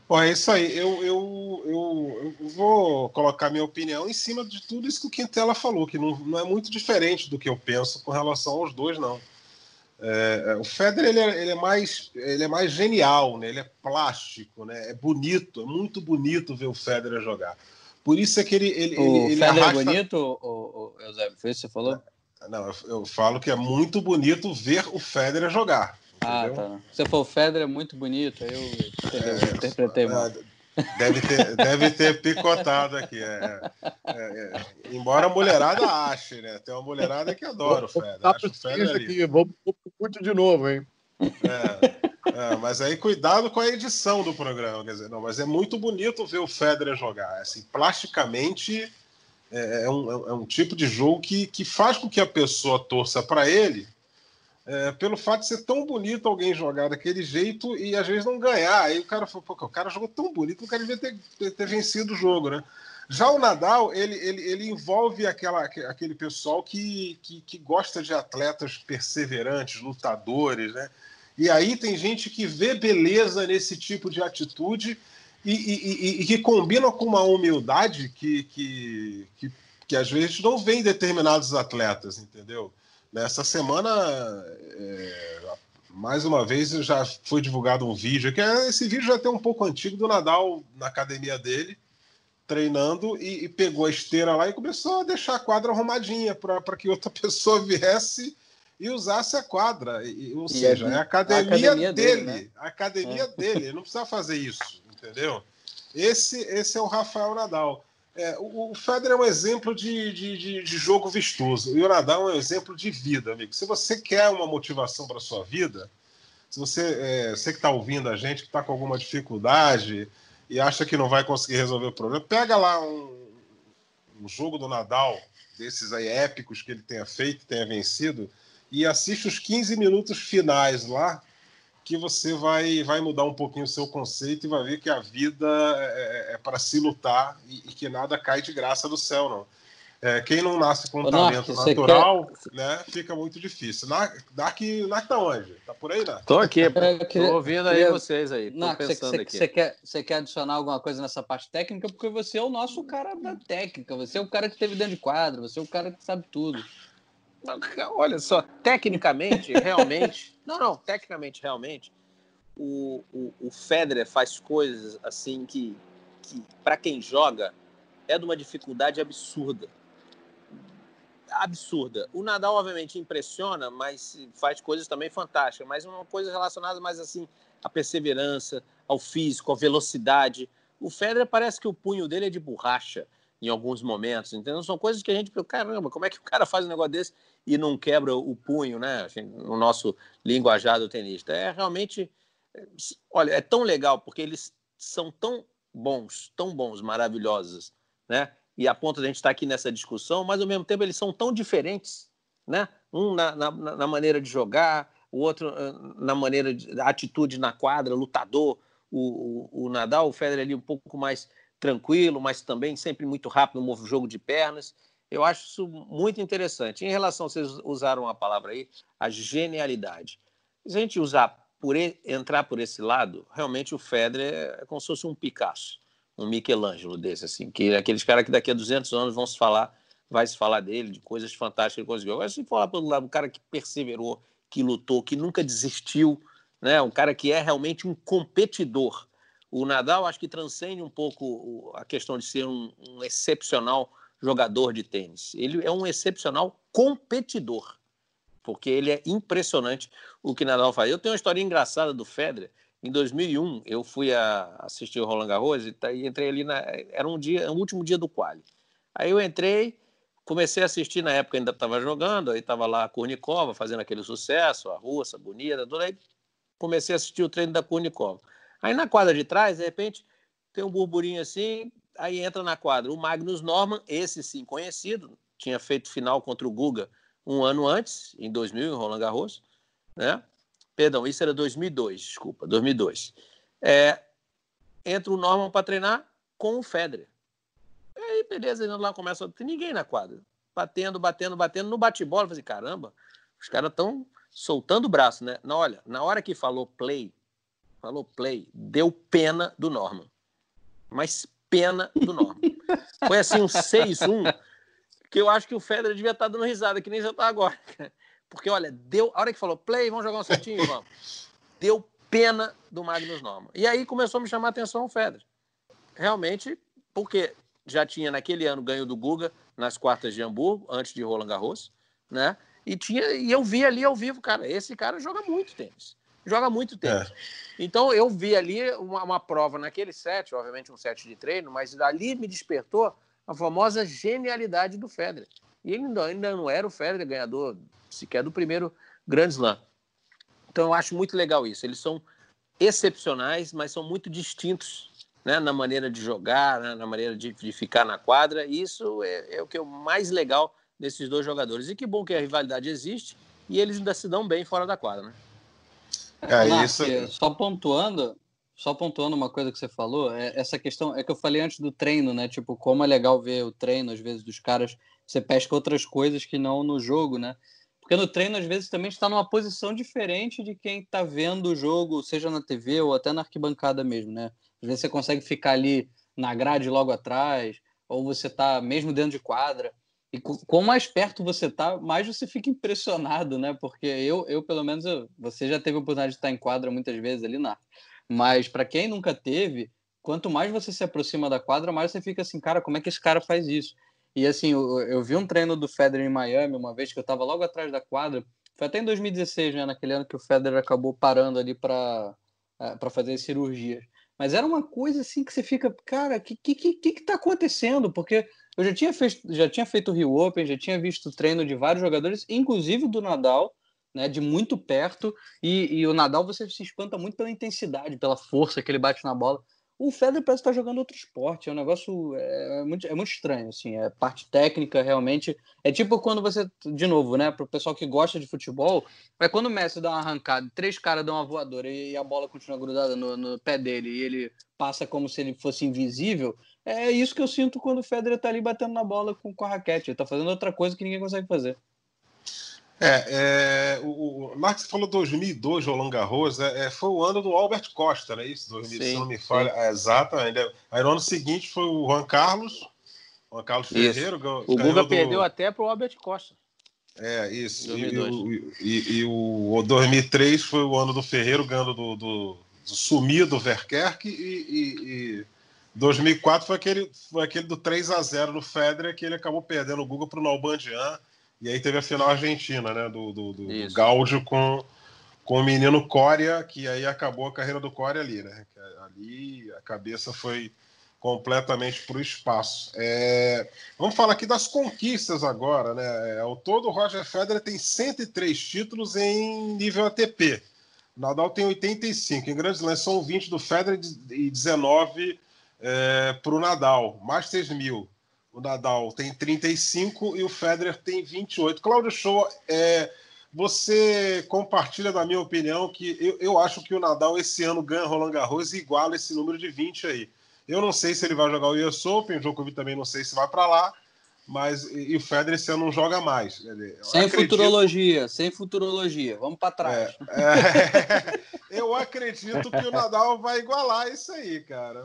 Bom, é isso aí. Eu, eu, eu, eu, vou colocar minha opinião em cima de tudo isso que o Quintela falou, que não, não é muito diferente do que eu penso com relação aos dois, não. É, é o Federer ele é, ele é, mais, ele é mais genial, né? ele é plástico, né? é bonito, é muito bonito ver o Federer jogar. Por isso é que ele. ele o ele, Federer é arrasta... é bonito, o, o, Eusébio? Foi isso que você falou? Não, eu, eu, falo que é muito bonito ver o Federer jogar. Ah, entendeu? Ah, tá. Você falou, o Federer é muito bonito, aí eu, é, interpretei mal. É, deve ter, deve ter picotado aqui. É, é, é, embora a mulherada ache, né? Tem uma mulherada que adora o Federer. Acho o Federer aqui, vamos muito de novo, hein? É, mas aí cuidado com a edição do programa, quer dizer, não, mas é muito bonito ver o Federer jogar, assim, plasticamente é, é, um, é um tipo de jogo que, que faz com que a pessoa torça para ele é, pelo fato de ser tão bonito alguém jogar daquele jeito e às vezes não ganhar. Aí o cara falou, pô, o cara jogou tão bonito, o cara devia ter, ter, ter, vencido o jogo, né? Já o Nadal, ele, ele, ele envolve aquela, aquele pessoal que, que, que gosta de atletas perseverantes, lutadores, né? E aí tem gente que vê beleza nesse tipo de atitude e, e, e, que combina com uma humildade que, que, que, que, às vezes não vem em determinados atletas, entendeu? Nessa semana, é, mais uma vez, já foi divulgado um vídeo, que é, esse vídeo já tem um pouco antigo do Nadal na academia dele, treinando, e, e pegou a esteira lá e começou a deixar a quadra arrumadinha para que outra pessoa viesse e usasse a quadra. E, ou e seja, é a academia, a academia dele, dele né? a academia é. dele, ele não precisa fazer isso entendeu? Esse, esse é o Rafael Nadal. É, o, o Federer é um exemplo de, de, de, de, jogo vistoso e o Nadal é um exemplo de vida, amigo. Se você quer uma motivação para sua vida, se você, é, você que está ouvindo a gente, que está com alguma dificuldade e acha que não vai conseguir resolver o problema, pega lá um, um jogo do Nadal, desses aí épicos que ele tenha feito, tenha vencido, e assiste os 15 minutos finais lá, que você vai, vai mudar um pouquinho o seu conceito e vai ver que a vida é, é, é para se lutar e, e, que nada cai de graça do céu, não. É, quem não nasce com um talento natural, quer... né, fica muito difícil. Dark, Dark tá onde? Tá por aí, né? Tô aqui, tô ouvindo aí vocês aí. Tô Nark, pensando você, aqui. Você quer, você quer adicionar alguma coisa nessa parte técnica? Porque você é o nosso cara da técnica, você é o cara que teve dentro de quadro, você é o cara que sabe tudo. Olha só, tecnicamente, realmente. não, não, tecnicamente, realmente, o, o, o Federer faz coisas assim que, que para quem joga, é de uma dificuldade absurda. Absurda. O Nadal, obviamente, impressiona, mas faz coisas também fantásticas. Mas uma coisa relacionada mais assim à perseverança, ao físico, à velocidade. O Federer parece que o punho dele é de borracha em alguns momentos, entendeu? São coisas que a gente, caramba, como é que o cara faz um negócio desse e não quebra o punho, né? Assim, no nosso linguajar do tenista. É realmente, olha, é tão legal porque eles são tão bons, tão bons, maravilhosos, né? E a ponto de a gente estar aqui nessa discussão, mas ao mesmo tempo eles são tão diferentes, né? Um na, na, na maneira de jogar, o outro ah, na maneira de atitude na quadra, lutador. O, o, o Nadal, o Federer ali um pouco mais tranquilo, mas também sempre muito rápido no jogo de pernas. Eu acho isso muito interessante. Em relação, vocês usaram a palavra aí, a genialidade. Se a gente usar por entrar por esse lado, realmente o Federer é como se fosse um Picasso, um Michelangelo desse assim, que é aqueles caras que daqui a 200 anos vão se falar, vai se falar dele, de coisas fantásticas que ele conseguiu. Agora se falar pelo lado, um cara que perseverou, que lutou, que nunca desistiu, né? Um cara que é realmente um competidor o Nadal acho que transcende um pouco a questão de ser um, um excepcional jogador de tênis. Ele é um excepcional competidor, porque ele é impressionante o que Nadal faz. Eu tenho uma história engraçada do Federer. Em 2001, eu fui assistir o Roland Garros e, tá, e entrei ali na era um dia, o último dia do quali. Aí eu entrei, comecei a assistir na época ainda estava jogando, aí estava lá a Kurnikova fazendo aquele sucesso, a russa bonita, toda aí comecei a assistir o treino da Kurnikova. Aí na quadra de trás, de repente, tem um burburinho assim, aí entra na quadra o Magnus Norman, esse sim conhecido, tinha feito final contra o Guga um ano antes, em 2000, em Roland Garros, né? Perdão, isso era 2002, desculpa, 2002. É, entra o Norman para treinar com o Federer. Aí, beleza, ele lá começa, não tem ninguém na quadra. Batendo, batendo, batendo, no bate-bola, falei, caramba, os caras estão soltando o braço, né? Na, olha, na hora que falou play, falou play, deu pena do Norman. Mas pena do Norman. Foi assim um 6-1 que eu acho que o Federer devia estar dando risada, que nem já está agora. Porque, olha, deu. A hora que falou play, vamos jogar um certinho, vamos. Deu pena do Magnus Norman. E aí começou a me chamar a atenção o Federer. Realmente, porque já tinha naquele ano ganho do Guga nas quartas de Hamburgo, antes de Roland Garros, né? E, tinha, e eu vi ali ao vivo, cara, esse cara joga muito tênis joga muito tempo. É. Então eu vi ali uma, uma, prova naquele set, obviamente um set de treino, mas ali me despertou a famosa genialidade do Federer. E ele ainda, ainda não era o Federer ganhador sequer do primeiro Grand Slam. Então eu acho muito legal isso. Eles são excepcionais, mas são muito distintos né, na maneira de jogar, né, na maneira de, de, ficar na quadra. E isso é, é o que é o mais legal desses dois jogadores. E que bom que a rivalidade existe e eles ainda se dão bem fora da quadra, né? É, isso... Só pontuando, só pontuando uma coisa que você falou, é, essa questão é que eu falei antes do treino, né? Tipo, como é legal ver o treino, às vezes, dos caras, você pesca outras coisas que não no jogo, né? Porque no treino, às vezes, também está numa posição diferente de quem está vendo o jogo, seja na TV ou até na arquibancada mesmo, né? Às vezes você consegue ficar ali na grade logo atrás, ou você está mesmo dentro de quadra. E quanto mais perto você tá, mais você fica impressionado, né? Porque eu, eu pelo menos, eu, você já teve a oportunidade de estar em quadra muitas vezes ali, na. Mas para quem nunca teve, quanto mais você se aproxima da quadra, mais você fica assim, cara, como é que esse cara faz isso? E assim, eu, eu vi um treino do Federer em Miami uma vez que eu estava logo atrás da quadra. Foi até em 2016, né? Naquele ano que o Federer acabou parando ali para é, para fazer as cirurgias. Mas era uma coisa assim que você fica, cara, o que, que, que, que tá acontecendo? Porque eu já tinha, feito, já tinha feito o Rio Open, já tinha visto treino de vários jogadores, inclusive do Nadal, né, de muito perto, e, e, o Nadal você se espanta muito pela intensidade, pela força que ele bate na bola. O Federer parece estar jogando outro esporte, é um negócio é, é, muito, é muito estranho, assim, é parte técnica realmente. É tipo quando você, de novo, né, para o pessoal que gosta de futebol, é quando o Messi dá uma arrancada, três caras dão uma voadora e a bola continua grudada no, no pé dele e ele passa como se ele fosse invisível. É isso que eu sinto quando o Federer tá ali batendo na bola com, com a raquete, ele tá fazendo outra coisa que ninguém consegue fazer. É, é o, o Marcos falou 2002, Roland Garros, é, é, foi o ano do Albert Costa, não é isso? 2000, sim, se não me falha, é, exatamente. Aí no ano seguinte foi o Juan Carlos, Juan Carlos Ferreira. O Guga do... perdeu até para o Albert Costa. É, isso. E, e, e, e, o 2003 foi o ano do Ferreiro ganhando do, do, do sumido Verkerk e, 2004 foi aquele, foi aquele do 3 a 0 no Federer que ele acabou perdendo o Guga para o Nalbandian e aí teve a final argentina, né? Do, do, do, do Gáudio com, com o menino Coria, que aí acabou a carreira do Coria ali, né? Ali a cabeça foi completamente para o espaço. É... Vamos falar aqui das conquistas agora, né? Ao todo, o Roger Federer tem 103 títulos em nível ATP. O Nadal tem 85. Em Grand Slam são 20 do Federer e 19 é, para o Nadal. Masters 1000 o Nadal tem 35 e o Federer tem 28. Cláudio Show, é, você compartilha da minha opinião que eu, eu acho que o Nadal esse ano ganha Roland Garros e iguala esse número de 20 aí. Eu não sei se ele vai jogar o US Open, o Djokovic também não sei se vai para lá, mas e, e, o Federer esse ano não joga mais. sem acredito... futurologia, sem futurologia, vamos para trás. É, é, eu acredito que o Nadal vai igualar isso aí, cara.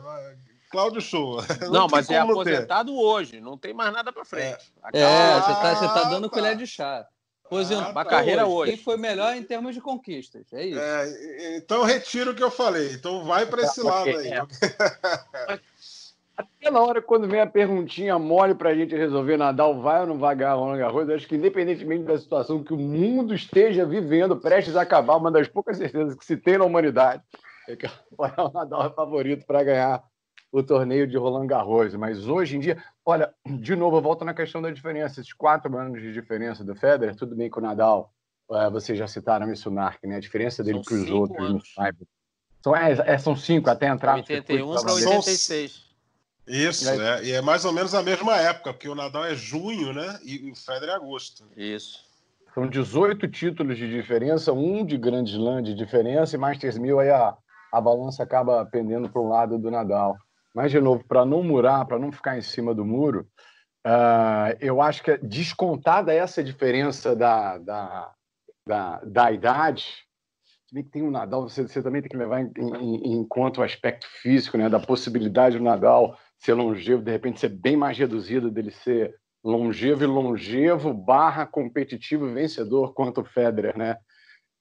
Cláudio Show. Não, não mas é aposentado ter. hoje, não tem mais nada para frente. É, é você está você tá dando tá. colher de chá. Aposentou. Ah, tá. carreira hoje. Quem foi melhor em termos de conquistas? É isso. É, então retiro o que eu falei. Então vai para esse lado aí. É. Até na hora quando vem a perguntinha mole para a gente resolver Nadal vai ou não vai ganhar Roland Garros, acho que independentemente da situação que o mundo esteja vivendo, prestes a acabar, uma das poucas certezas que se tem na humanidade é que o Nadal é favorito para ganhar o torneio de Roland Garros. Mas hoje em dia, olha, de novo, eu volto na questão da diferença. Esses quatro anos de diferença do Federer, tudo bem com o Nadal, é, vocês já citaram isso, Narc, né? A diferença dele para os outros anos. no Cyber. São, é, é, são cinco, até entrar 81 para 86. Isso, e, é, e é mais ou menos a mesma época, porque o Nadal é junho, né? E o Federer é agosto. Isso. São 18 títulos de diferença, um de Grand Slam de diferença, e Masters 1000 aí a, a balança acaba pendendo para o lado do Nadal. Mas, de novo, para não murar, para não ficar em cima do muro, uh, eu acho que é descontada essa diferença da, da, da, da idade, se bem que tem o Nadal, você, você também tem que levar em, em, em, conta o aspecto físico, né, da possibilidade do Nadal ser longevo, de repente ser bem mais reduzido, dele ser longevo e longevo barra competitivo vencedor quanto o Federer, né?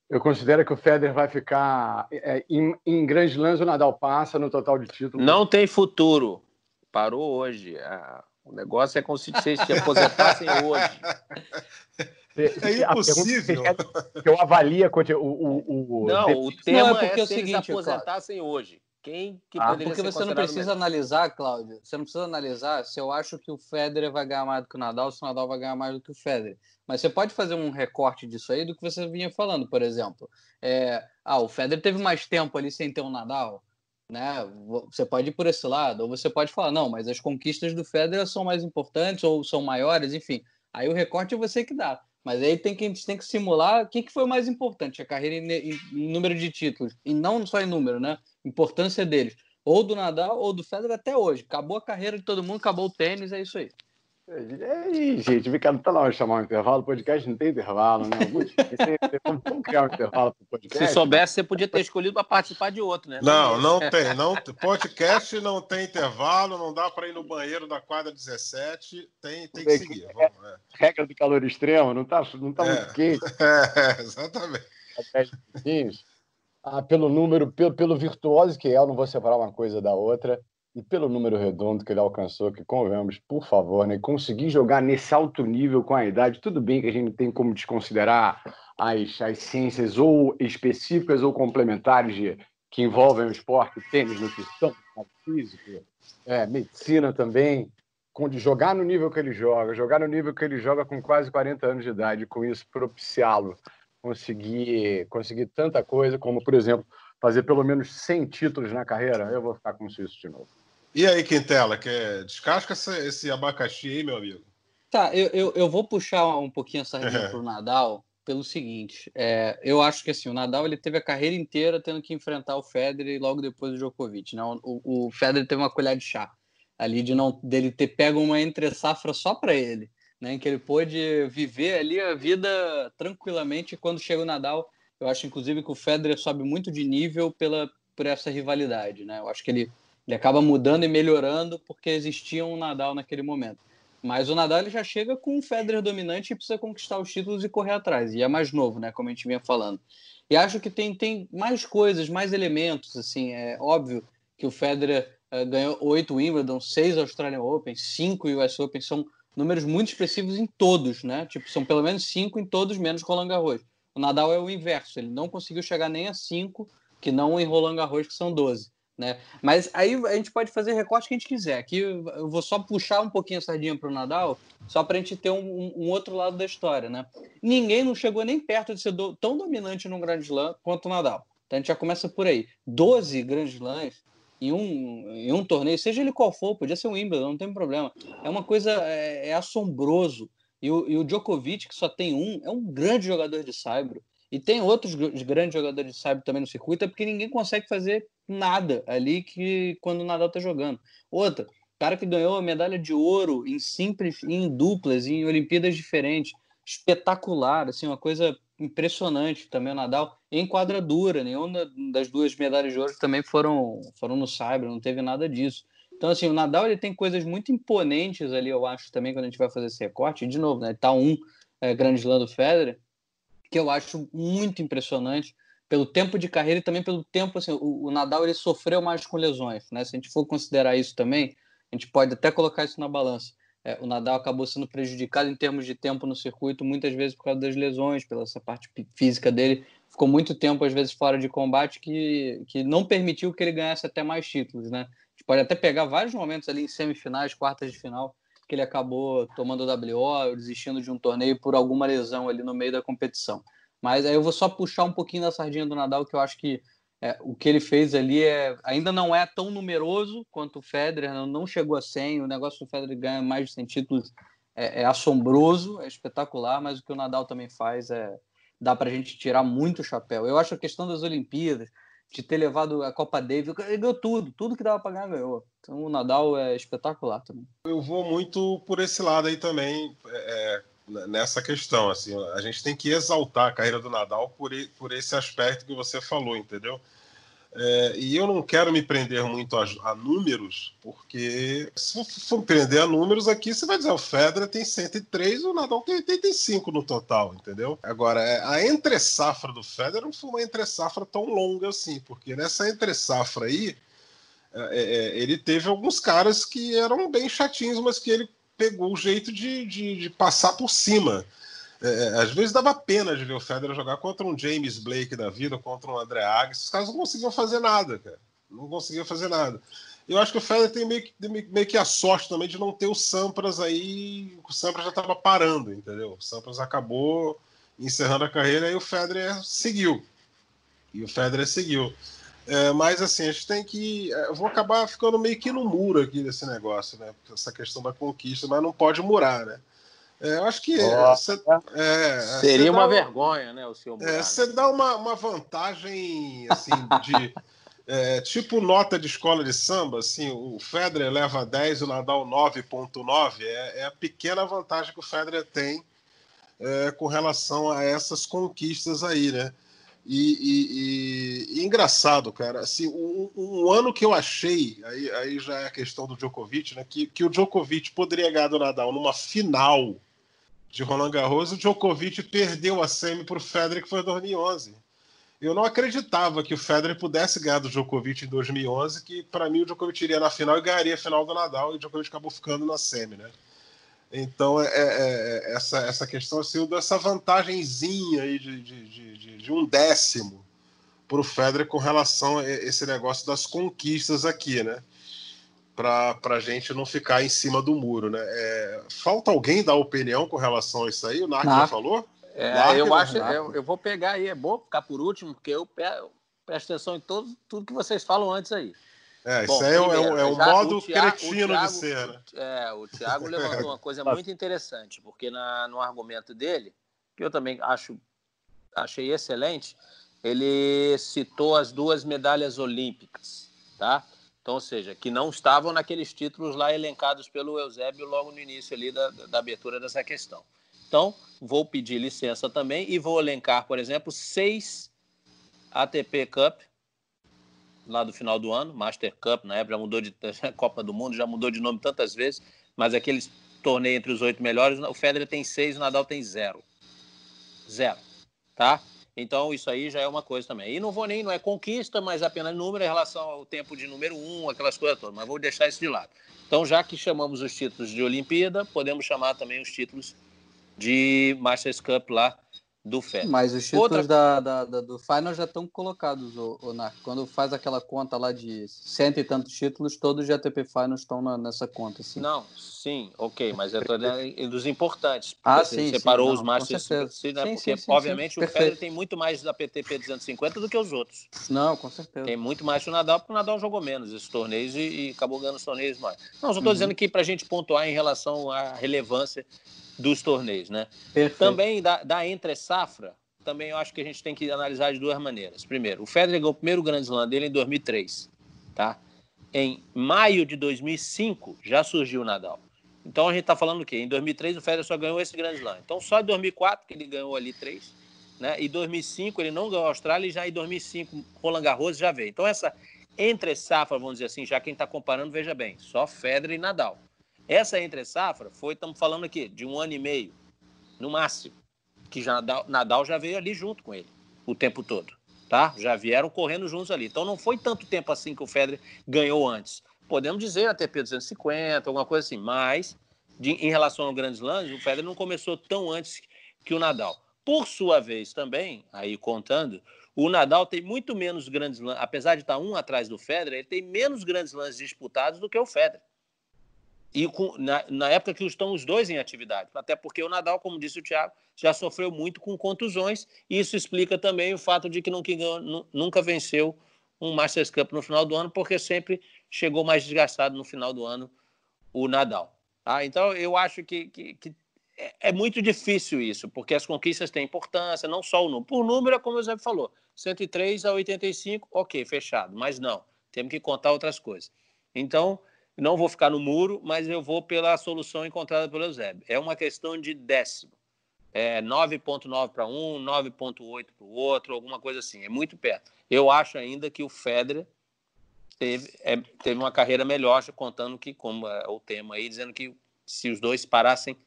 Eu considero que o Federer vai ficar é, em, em grandes lãs, o Nadal passa no total de títulos. Não tem futuro. Parou hoje. Ah, o negócio é como se vocês se aposentassem hoje. É impossível. Que eu avalie o, o, o, Não, o tema não, é porque é, é se seguinte, eles aposentassem claro. hoje. Quem que ah, Porque você não precisa analisar, Cláudio. Você não precisa analisar se eu acho que o Federer vai ganhar mais do que o Nadal, se o Nadal vai ganhar mais do que o Federer. Mas você pode fazer um recorte disso aí do que você vinha falando, por exemplo. É, ah, o Federer teve mais tempo ali sem ter um Nadal, né? Você pode ir por esse lado, ou você pode falar, não, mas as conquistas do Federer são mais importantes ou são maiores, enfim. Aí o recorte é você que dá. Mas aí tem que, a gente tem que simular o que, que foi mais importante, a carreira em, em, em número de títulos, e não só em número, né? Importância deles. Ou do Nadal ou do Federer até hoje. Acabou a carreira de todo mundo, acabou o tênis, é isso aí. Aí, gente, fica, tá na hora de chamar um intervalo. Podcast não tem intervalo, né? Vamos criar um intervalo para o podcast. Se soubesse, você podia ter escolhido para participar de outro, né? Não, não tem. Não, podcast não tem intervalo, não dá para ir no banheiro da quadra 17. Tem, tem que seguir. Vamos, é. Regra do calor extremo, não tá, não tá é. muito quente. É, exatamente. Ah, pelo número, pelo, pelo virtuoso que é, eu não vou separar uma coisa da outra e pelo número redondo que ele alcançou, que convenhamos, por favor, né, conseguir jogar nesse alto nível com a idade, tudo bem que a gente tem como desconsiderar as, as ciências ou específicas ou complementares de, que envolvem o esporte, tênis, nutrição, físico, é, medicina também, de jogar no nível que ele joga, jogar no nível que ele joga com quase 40 anos de idade, com isso propiciá-lo conseguir conseguir tanta coisa como, por exemplo, fazer pelo menos 100 títulos na carreira, eu vou ficar com isso de novo. E aí, Quintela, quer descasca esse abacaxi aí, meu amigo? Tá, eu, eu, eu vou puxar um pouquinho essa para pro Nadal pelo seguinte, é, eu acho que assim, o Nadal ele teve a carreira inteira tendo que enfrentar o Federer e logo depois o Djokovic, né? O, o Federer teve uma colher de chá ali de não dele ter pego uma entre safra só para ele, né? Em que ele pôde viver ali a vida tranquilamente quando chega o Nadal. Eu acho inclusive que o Federer sobe muito de nível pela por essa rivalidade, né? Eu acho que ele ele acaba mudando e melhorando porque existia um Nadal naquele momento. Mas o Nadal ele já chega com um Federer dominante e precisa conquistar os títulos e correr atrás. E é mais novo, né? Como a gente vinha falando. E acho que tem, tem mais coisas, mais elementos. Assim, é óbvio que o Federer uh, ganhou oito Wimbledon, seis Australian Open, cinco US Open. São números muito expressivos em todos, né? Tipo, são pelo menos cinco em todos, menos Roland Garros. O Nadal é o inverso. Ele não conseguiu chegar nem a cinco, que não em Roland Garros, que são 12. Né? Mas aí a gente pode fazer recorte que a gente quiser. Aqui eu vou só puxar um pouquinho a sardinha para o Nadal, só para a gente ter um, um, outro lado da história. Né? Ninguém não chegou nem perto de ser do, tão dominante num Grand Slam quanto o Nadal. Então a gente já começa por aí. 12 Grand Slams em um, em um torneio, seja ele qual for, podia ser um Wimbledon, não tem problema. É uma coisa, é, é assombroso. E o, e o Djokovic, que só tem um, é um grande jogador de saibro. E tem outros grandes jogadores de saibro também no circuito, é porque ninguém consegue fazer nada ali que quando o Nadal tá jogando. Outra, cara que ganhou a medalha de ouro em simples, em duplas, em Olimpíadas diferentes, espetacular, assim, uma coisa impressionante também o Nadal em quadradura, nenhuma das duas medalhas de ouro também foram foram no Cyber, não teve nada disso. Então assim, o Nadal ele tem coisas muito imponentes ali, eu acho também quando a gente vai fazer esse recorte, e de novo, né, tá um é, grande slam do Federer, que eu acho muito impressionante pelo tempo de carreira e também pelo tempo, assim, o, o, Nadal ele sofreu mais com lesões, né? Se a gente for considerar isso também, a gente pode até colocar isso na balança. É, o Nadal acabou sendo prejudicado em termos de tempo no circuito, muitas vezes por causa das lesões, pela essa parte física dele. Ficou muito tempo, às vezes, fora de combate, que, que não permitiu que ele ganhasse até mais títulos, né? A gente pode até pegar vários momentos ali em semifinais, quartas de final, que ele acabou tomando o WO, desistindo de um torneio por alguma lesão ali no meio da competição. Mas aí eu vou só puxar um pouquinho da sardinha do Nadal, que eu acho que é, o que ele fez ali é, ainda não é tão numeroso quanto o Federer, não, chegou a 100. O negócio do Federer ganhar mais de 100 títulos é, é, assombroso, é espetacular, mas o que o Nadal também faz é dá para a gente tirar muito chapéu. Eu acho a questão das Olimpíadas, de ter levado a Copa Davis, ele ganhou tudo, tudo que dava para ganhar ganhou. Então o Nadal é espetacular também. Eu vou muito por esse lado aí também. É, nessa questão. Assim, a gente tem que exaltar a carreira do Nadal por, por esse aspecto que você falou, entendeu? É, e eu não quero me prender muito a, a, números, porque se for prender a números aqui, você vai dizer o Federer tem 103, o Nadal tem 85 no total, entendeu? Agora, é, a entre-safra do Federer não foi uma entre-safra tão longa assim, porque nessa entre-safra aí, é, é, ele teve alguns caras que eram bem chatinhos, mas que ele pegou o jeito de, de, de passar por cima. É, é, às vezes dava pena de ver o Federer jogar contra um James Blake da vida, contra um André Agassi. Os caras não conseguiam fazer nada, cara. Não conseguiam fazer nada. Eu acho que o Federer tem meio que, meio que a sorte também de não ter o Sampras aí. O Sampras já estava parando, entendeu? O Sampras acabou encerrando a carreira e o Federer seguiu. E o Federer seguiu. É, mas assim, a gente tem que. É, eu vou acabar ficando meio que no muro aqui desse negócio, né? Essa questão da conquista, mas não pode murar, né? É, eu acho que. Oh, cê, é, seria uma vergonha, né? O senhor é, Você dá uma, uma vantagem assim, de. É, tipo nota de escola de samba, assim, o Federer leva 10, o Nadal 9.9, é, é a pequena vantagem que o Federer tem é, com relação a essas conquistas aí, né? E, e, e, engraçado, cara, assim, um, um, ano que eu achei, aí, aí já é a questão do Djokovic, né, que, que o Djokovic poderia ganhar do Nadal numa final de Roland Garros, o Djokovic perdeu a semi para o Federer, que foi em 2011. Eu não acreditava que o Federer pudesse ganhar do Djokovic em 2011, que para mim o Djokovic iria na final e ganharia a final do Nadal, e o Djokovic acabou ficando na semi, né? Então, é, é, é, essa, essa questão assim, dessa vantagenzinha aí de, de, de, de, um décimo para o Federer com relação a esse negócio das conquistas aqui, né? Para a gente não ficar em cima do muro, né? É, falta alguém dar opinião com relação a isso aí? O Narc já falou? É, eu acho, eu, eu, vou pegar aí, é bom ficar por último, porque eu presto atenção em todo, tudo que vocês falam antes aí. É, Bom, isso aí primeiro, é, o, é o modo o Thiago, cretino Thiago, de ser, né? É, o Thiago levantou uma coisa muito interessante, porque na, no argumento dele, que eu também acho achei excelente, ele citou as duas medalhas olímpicas, tá? Então, ou seja, que não estavam naqueles títulos lá elencados pelo Eusébio logo no início ali da, da abertura dessa questão. Então, vou pedir licença também e vou elencar, por exemplo, seis ATP Cup lá do final do ano, Master Cup, na época já mudou de Copa do Mundo, já mudou de nome tantas vezes, mas aqueles torneios entre os oito melhores, o Federer tem seis, o Nadal tem zero. Zero, tá? Então isso aí já é uma coisa também. E não vou nem, não é conquista, mas apenas número em relação ao tempo de número um, aquelas coisas todas, mas vou deixar isso de lado. Então já que chamamos os títulos de Olimpíada, podemos chamar também os títulos de Masters Cup lá do Fed. Mas os títulos Outra... da, da, da, do Final já estão colocados, o, o. Quando faz aquela conta lá de cento e tantos títulos, todos os GTP Finals estão na, nessa conta. Assim. Não, sim, ok, mas eu estou dos importantes. Ah, sim. Separou sim, os Masters, né? sim, porque, sim, obviamente, o Federer tem muito mais da PTP 250 do que os outros. Não, com certeza. Tem muito mais que o Nadal, porque o Nadal jogou menos esses torneios e, e acabou ganhando os torneios mais. Não, só estou uhum. dizendo que para a gente pontuar em relação à relevância dos torneios, né? Perfeito. Também da, da entre-safra, também eu acho que a gente tem que analisar de duas maneiras. Primeiro, o Federer ganhou o primeiro Grand Slam dele em 2003, tá? Em maio de 2005 já surgiu o Nadal. Então a gente está falando o quê? Em 2003 o Federer só ganhou esse Grand Slam. Então só em 2004 que ele ganhou ali três, né? E 2005 ele não ganhou a Austrália e já em 2005 Roland Garros já veio. Então essa entre safra, vamos dizer assim, já quem está comparando, veja bem, só Federer e Nadal. Essa entre safra foi, estamos falando aqui, de um ano e meio, no máximo, que já, Nadal já veio ali junto com ele o tempo todo, tá? Já vieram correndo juntos ali. Então não foi tanto tempo assim que o Federer ganhou antes. Podemos dizer até P 250, alguma coisa assim, mas de, em relação ao Grandes Lãs, o Federer não começou tão antes que o Nadal. Por sua vez também, aí contando, o Nadal tem muito menos grandes lãs, apesar de estar um atrás do Federer, ele tem menos grandes lãs disputados do que o Federer e com, na, na, época que estão os dois em atividade. Até porque o Nadal, como disse o Thiago, já sofreu muito com contusões, e isso explica também o fato de que nunca, nunca venceu um Masters Cup no final do ano, porque sempre chegou mais desgastado no final do ano o Nadal. Ah, então, eu acho que, que, que é, é muito difícil isso, porque as conquistas têm importância, não só o número. Por número, é como o Zé falou, 103 a 85, ok, fechado. Mas não, temos que contar outras coisas. Então, não vou ficar no muro, mas eu vou pela solução encontrada pelo Eusébio. É uma questão de décimo. É 9,9 para um, 9,8 para o outro, alguma coisa assim. É muito perto. Eu acho ainda que o Federer teve, é, teve uma carreira melhor, contando que, como é o tema aí, dizendo que se os dois parassem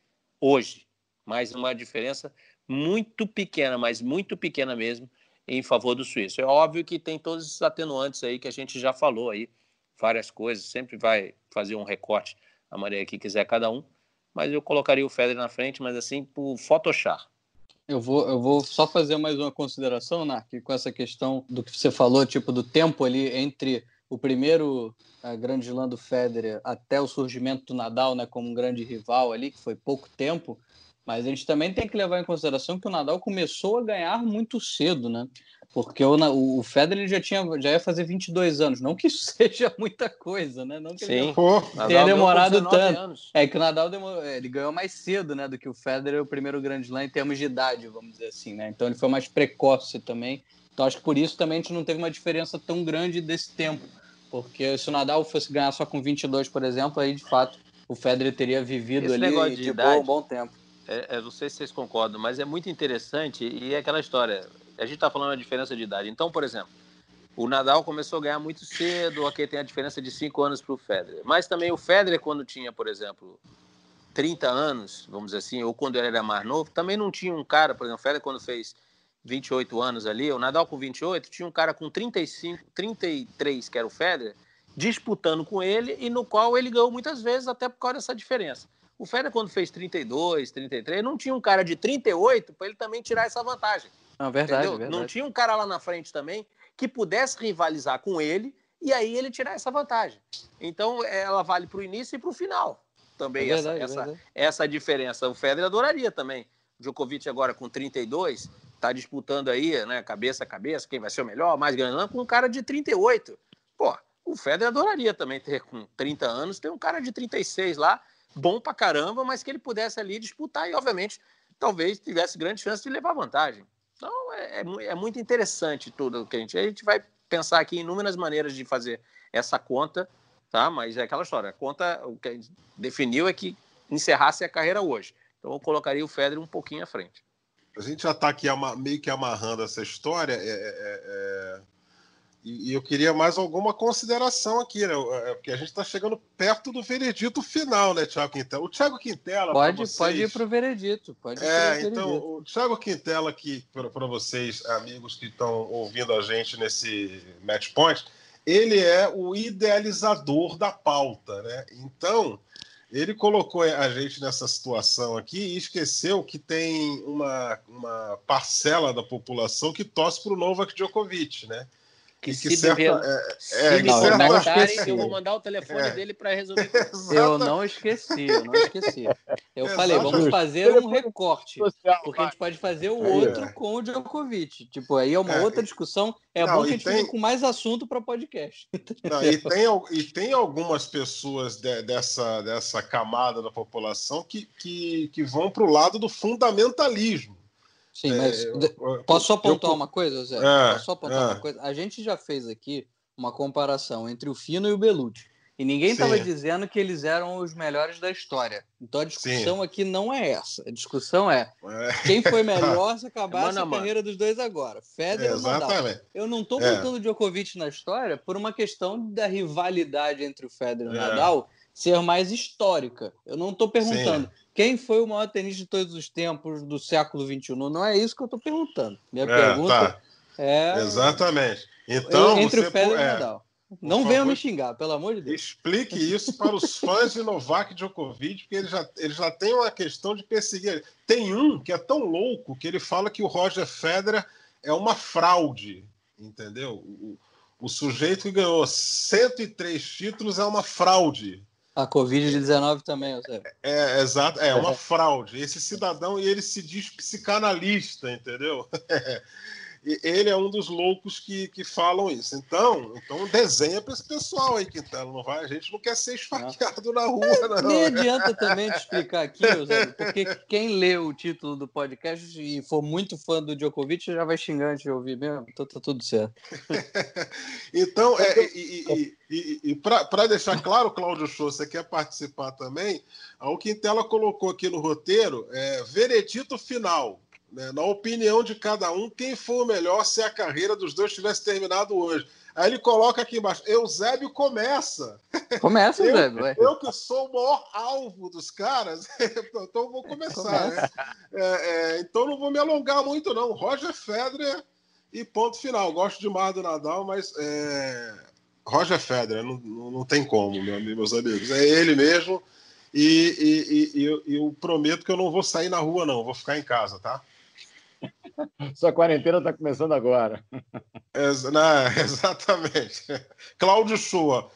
hoje, mais uma diferença muito pequena, mas muito pequena mesmo, em favor do suíço. É óbvio que tem todos esses atenuantes aí que a gente já falou aí, várias coisas, sempre vai fazer um recorte a maneira que quiser cada um, mas eu colocaria o Federer na frente, mas assim, por Photoshop. Eu vou, eu vou só fazer mais uma consideração, Narc, com essa questão do que você falou, tipo, do tempo ali entre o primeiro a grande slam do Federer até o surgimento do Nadal, né, como um grande rival ali, que foi pouco tempo, mas a gente também tem que levar em consideração que o Nadal começou a ganhar muito cedo, né? Porque o, o Federer já, tinha, já ia fazer 22 anos. Não que isso seja muita coisa, né? Não que Sim. ele tenha demorado tanto. Anos. É que o Nadal demorou, ele ganhou mais cedo né, do que o Federer, o primeiro grande slam, em termos de idade, vamos dizer assim. Né? Então ele foi mais precoce também. Então acho que por isso também a gente não teve uma diferença tão grande desse tempo. Porque se o Nadal fosse ganhar só com 22, por exemplo, aí de fato o Federer teria vivido Esse ali de, de idade, boa, um bom tempo. É, é, não sei se vocês concordam, mas é muito interessante e é aquela história. A gente está falando da diferença de idade. Então, por exemplo, o Nadal começou a ganhar muito cedo, ok, tem a diferença de 5 anos para o Federer. Mas também o Federer, quando tinha, por exemplo, 30 anos, vamos dizer assim, ou quando ele era mais novo, também não tinha um cara, por exemplo, o Federer quando fez 28 anos ali, o Nadal com 28, tinha um cara com 35, 33, que era o Federer, disputando com ele e no qual ele ganhou muitas vezes até por causa dessa diferença. O Federer quando fez 32, 33, não tinha um cara de 38 para ele também tirar essa vantagem. Não, verdade, verdade, Não tinha um cara lá na frente também que pudesse rivalizar com ele e aí ele tirar essa vantagem. Então, ela vale para o início e para o final também, é verdade, essa, essa, essa diferença. O Federer adoraria também. Djokovic agora com 32, está disputando aí, né, cabeça a cabeça, quem vai ser o melhor, mais grande, com um cara de 38. Pô, o Federer adoraria também ter com 30 anos, ter um cara de 36 lá, bom pra caramba, mas que ele pudesse ali disputar e, obviamente, talvez tivesse grande chance de levar vantagem. Então, é, é, é muito interessante tudo que a gente... A gente vai pensar aqui em inúmeras maneiras de fazer essa conta, tá? Mas é aquela história. A conta, o que a gente definiu é que encerrasse a carreira hoje. Então eu colocaria o Federer um pouquinho à frente. A gente já está aqui meio que amarrando essa história. É, é, é, é e, eu queria mais alguma consideração aqui, né? É, porque a gente está chegando perto do veredito final, né, Tiago Quintela? O Tiago Quintela. Pode, vocês... pode ir para o veredito. Pode é, então, veredito. o Tiago Quintela, aqui, para vocês, amigos que estão ouvindo a gente nesse Match Point, ele é o idealizador da pauta, né? Então, ele colocou a gente nessa situação aqui e esqueceu que tem uma, uma parcela da população que torce para o Novak Djokovic, né? Que, que se, certa, é, é, se me contactarem, eu vou mandar o telefone é. dele para resolver. eu não esqueci, eu não esqueci. Eu falei, vamos fazer um recorte, porque a gente pode fazer o outro é. com o Djokovic. Tipo, aí é uma é, outra discussão. É não, bom que a gente tem... fique com mais assunto para podcast. Não, e, tem, e tem algumas pessoas de, dessa, dessa camada da população que, que, que vão para o lado do fundamentalismo. Sim, mas é, eu, posso só apontar eu, uma coisa, Zé? É, posso só apontar é. uma coisa? A gente já fez aqui uma comparação entre o Fino e o Belucci. E ninguém estava dizendo que eles eram os melhores da história. Então a discussão Sim. aqui não é essa. A discussão é, é. quem foi melhor se acabasse a carreira dos dois agora. Federer ou Nadal. Eu não estou é. botando Djokovic na história por uma questão da rivalidade entre o Federer e o é. Nadal ser mais histórica. Eu não estou perguntando. Sim quem foi o maior tenista de todos os tempos do século XXI? Não é isso que eu estou perguntando. Minha é, pergunta tá. é. Exatamente. Então, entre o Federer e é, Nadal. Não venham me xingar, pelo amor de Deus. Explique isso para os fãs de Novak Djokovic, porque ele já, ele já tem uma questão de perseguir. Tem um que é tão louco que ele fala que o Roger Federer é uma fraude, entendeu? O, o sujeito que ganhou 103 títulos é uma fraude. A Covid-19 também, eu sei. É, exato, é uma fraude. Esse cidadão, e ele se diz psicanalista, entendeu? ele é um dos loucos que, que falam isso. Então, então desenha para esse pessoal aí, Quintela. Não vai, a gente não quer ser esfaqueado na rua, é, não. Nem adianta também te explicar aqui, porque quem lê o título do podcast e for muito fã do Djokovic já vai xingar antes de ouvir mesmo. Então tá tudo certo. então, é, e, e, e, e para deixar claro, Cláudio Show, você quer participar também? O Quintela colocou aqui no roteiro é, veredito final. Né? Na opinião de cada um, quem foi o melhor se a carreira dos dois tivesse terminado hoje? Aí ele coloca aqui embaixo, Eusébio começa. Começa, eu, Eusébio. Eu que sou o maior alvo dos caras, então vou começar. Né? É, é, então não vou me alongar muito, não. Roger Federer e ponto final. Gosto demais do Nadal, mas é... Roger Federer, não, não, tem como, meu, meus amigos. É ele mesmo. E, e, e, e eu prometo que eu não vou sair na rua, não. Vou ficar em casa, tá? Sua quarentena está começando agora. não, exatamente. Cláudio Chua,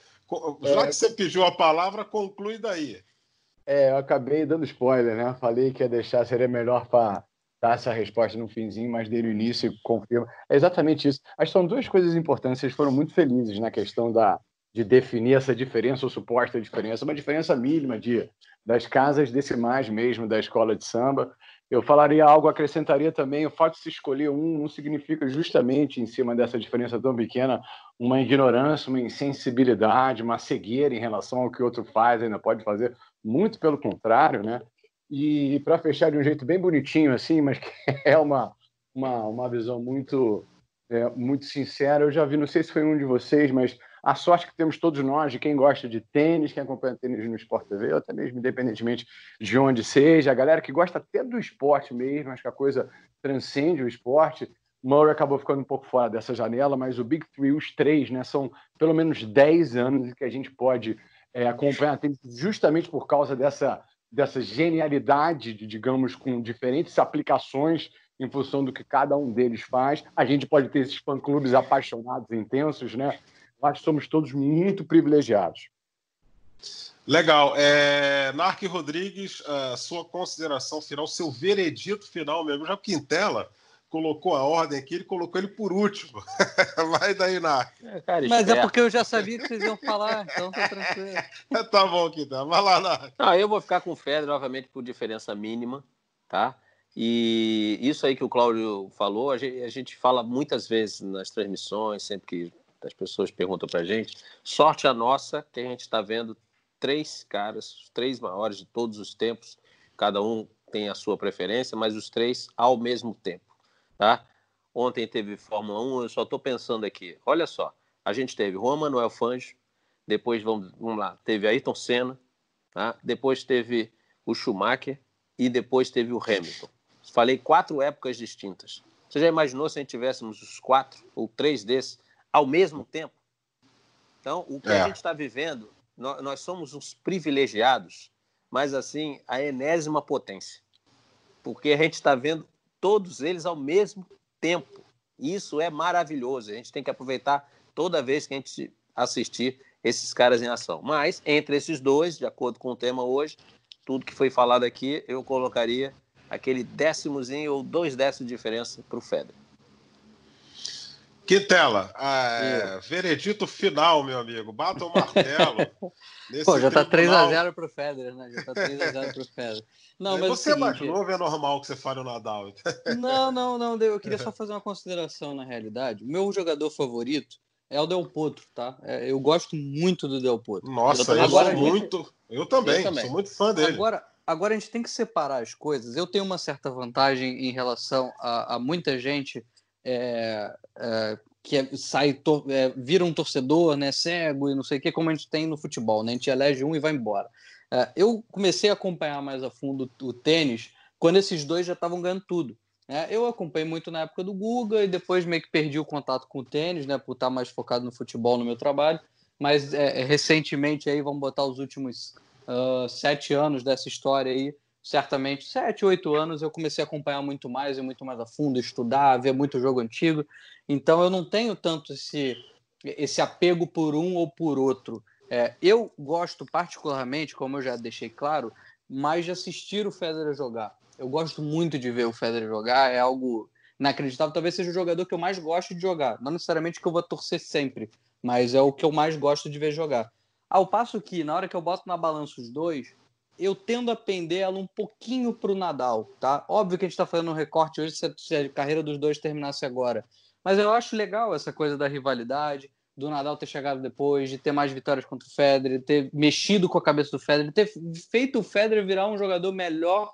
já é, que você pediu a palavra, conclui daí. É, eu acabei dando spoiler, né? Falei que ia deixar, seria melhor para dar essa resposta no finzinho, mas dei no início e confirma. É exatamente isso. Acho que são duas coisas importantes. Vocês foram muito felizes na questão da, de definir essa diferença, ou suposta diferença, uma diferença mínima de, das casas decimais mesmo da escola de samba eu falaria algo, acrescentaria também, o fato de se escolher um não significa justamente, em cima dessa diferença tão pequena, uma ignorância, uma insensibilidade, uma cegueira em relação ao que o outro faz, ainda pode fazer, muito pelo contrário, né? E para fechar de um jeito bem bonitinho, assim, mas que é uma, uma, uma visão muito, é, muito sincera, eu já vi, não sei se foi um de vocês, mas a sorte que temos todos nós, de quem gosta de tênis, quem acompanha tênis no Sport TV, ou até mesmo independentemente de onde seja, a galera que gosta até do esporte mesmo, acho que a coisa transcende o esporte. Murray acabou ficando um pouco fora dessa janela, mas o Big Three, os três, né, são pelo menos 10 anos que a gente pode é, acompanhar tênis justamente por causa dessa, dessa genialidade, de, digamos, com diferentes aplicações em função do que cada um deles faz. A gente pode ter esses fã-clubes apaixonados, intensos, né? Que somos todos muito privilegiados. Legal. É, Narc Rodrigues, a sua consideração final, seu veredito final mesmo. Já Quintela colocou a ordem aqui, ele colocou ele por último. Vai daí, Narc. É, cara, Mas é porque eu já sabia que vocês iam falar, então tá tranquilo. tá bom, Quintela. Vai lá, Narc. Não, eu vou ficar com o Federer, novamente, por diferença mínima, tá? E isso aí que o Cláudio falou, a gente, a gente fala muitas vezes nas transmissões, sempre que as pessoas perguntam pra gente. Sorte a nossa que a gente está vendo três caras, os três maiores de todos os tempos, cada um tem a sua preferência, mas os três ao mesmo tempo, tá? Ontem teve Fórmula 1, eu só estou pensando aqui, olha só, a gente teve Juan Manuel Fangio, depois, vamos, vamos lá, teve Ayrton Senna, tá? depois teve o Schumacher e depois teve o Hamilton. Falei quatro épocas distintas. Você já imaginou se a gente tivéssemos os quatro ou três desses ao mesmo tempo? Então, o que é. a gente está vivendo nós, nós somos uns privilegiados, mas assim, a enésima potência. Porque a gente está vendo todos eles ao mesmo tempo. Isso é maravilhoso. A gente tem que aproveitar toda vez que a gente assistir esses caras em ação. Mas, entre esses dois, de acordo com o tema hoje, tudo que foi falado aqui, eu colocaria aquele décimozinho ou dois décimos de diferença para o Federer. Quintela, é, veredito final, meu amigo. Bata o martelo. Pô, já tá 3x0 pro Federer, né? Já tá 3x0 pro Federer. Não, mas você é mais novo, é normal que você fale o Nadal. Não, não, não. Eu queria só fazer uma consideração na realidade. O meu jogador favorito é o Del Potro, tá? É, eu gosto muito do Del Potro. Nossa, eu, eu agora, gosto muito. Gente... Eu, também, eu também, sou muito fã dele. Agora, agora a gente tem que separar as coisas. Eu tenho uma certa vantagem em relação a, a muita gente é, é, que é, sai, é, vira um torcedor, né, cego e não sei o que, como a gente tem no futebol, né? A gente elege um e vai embora. É, eu comecei a acompanhar mais a fundo o tênis quando esses dois já estavam ganhando tudo. Né? Eu acompanhei muito na época do Guga e depois meio que perdi o contato com o tênis, né, por estar mais focado no futebol no meu trabalho. Mas recentemente aí, vamos botar os últimos uh, sete anos dessa história aí, certamente, sete, oito anos, eu comecei a acompanhar muito mais e muito mais a fundo, estudar, ver muito jogo antigo. Então eu não tenho tanto esse, esse apego por um ou por outro. É, eu gosto particularmente, como eu já deixei claro, mais de assistir o Federer jogar. Eu gosto muito de ver o Federer jogar, é algo inacreditável. Talvez seja o jogador que eu mais gosto de jogar. Não necessariamente que eu vou torcer sempre, mas é o que eu mais gosto de ver jogar. Ao passo que, na hora que eu boto na balança os dois, eu tendo a pender ela um pouquinho para o Nadal, tá? Óbvio que a gente está fazendo um recorte hoje se a, carreira dos dois terminasse agora. Mas eu acho legal essa coisa da rivalidade, do Nadal ter chegado depois, de ter mais vitórias contra o Federer, ter mexido com a cabeça do Federer, ter feito o Federer virar um jogador melhor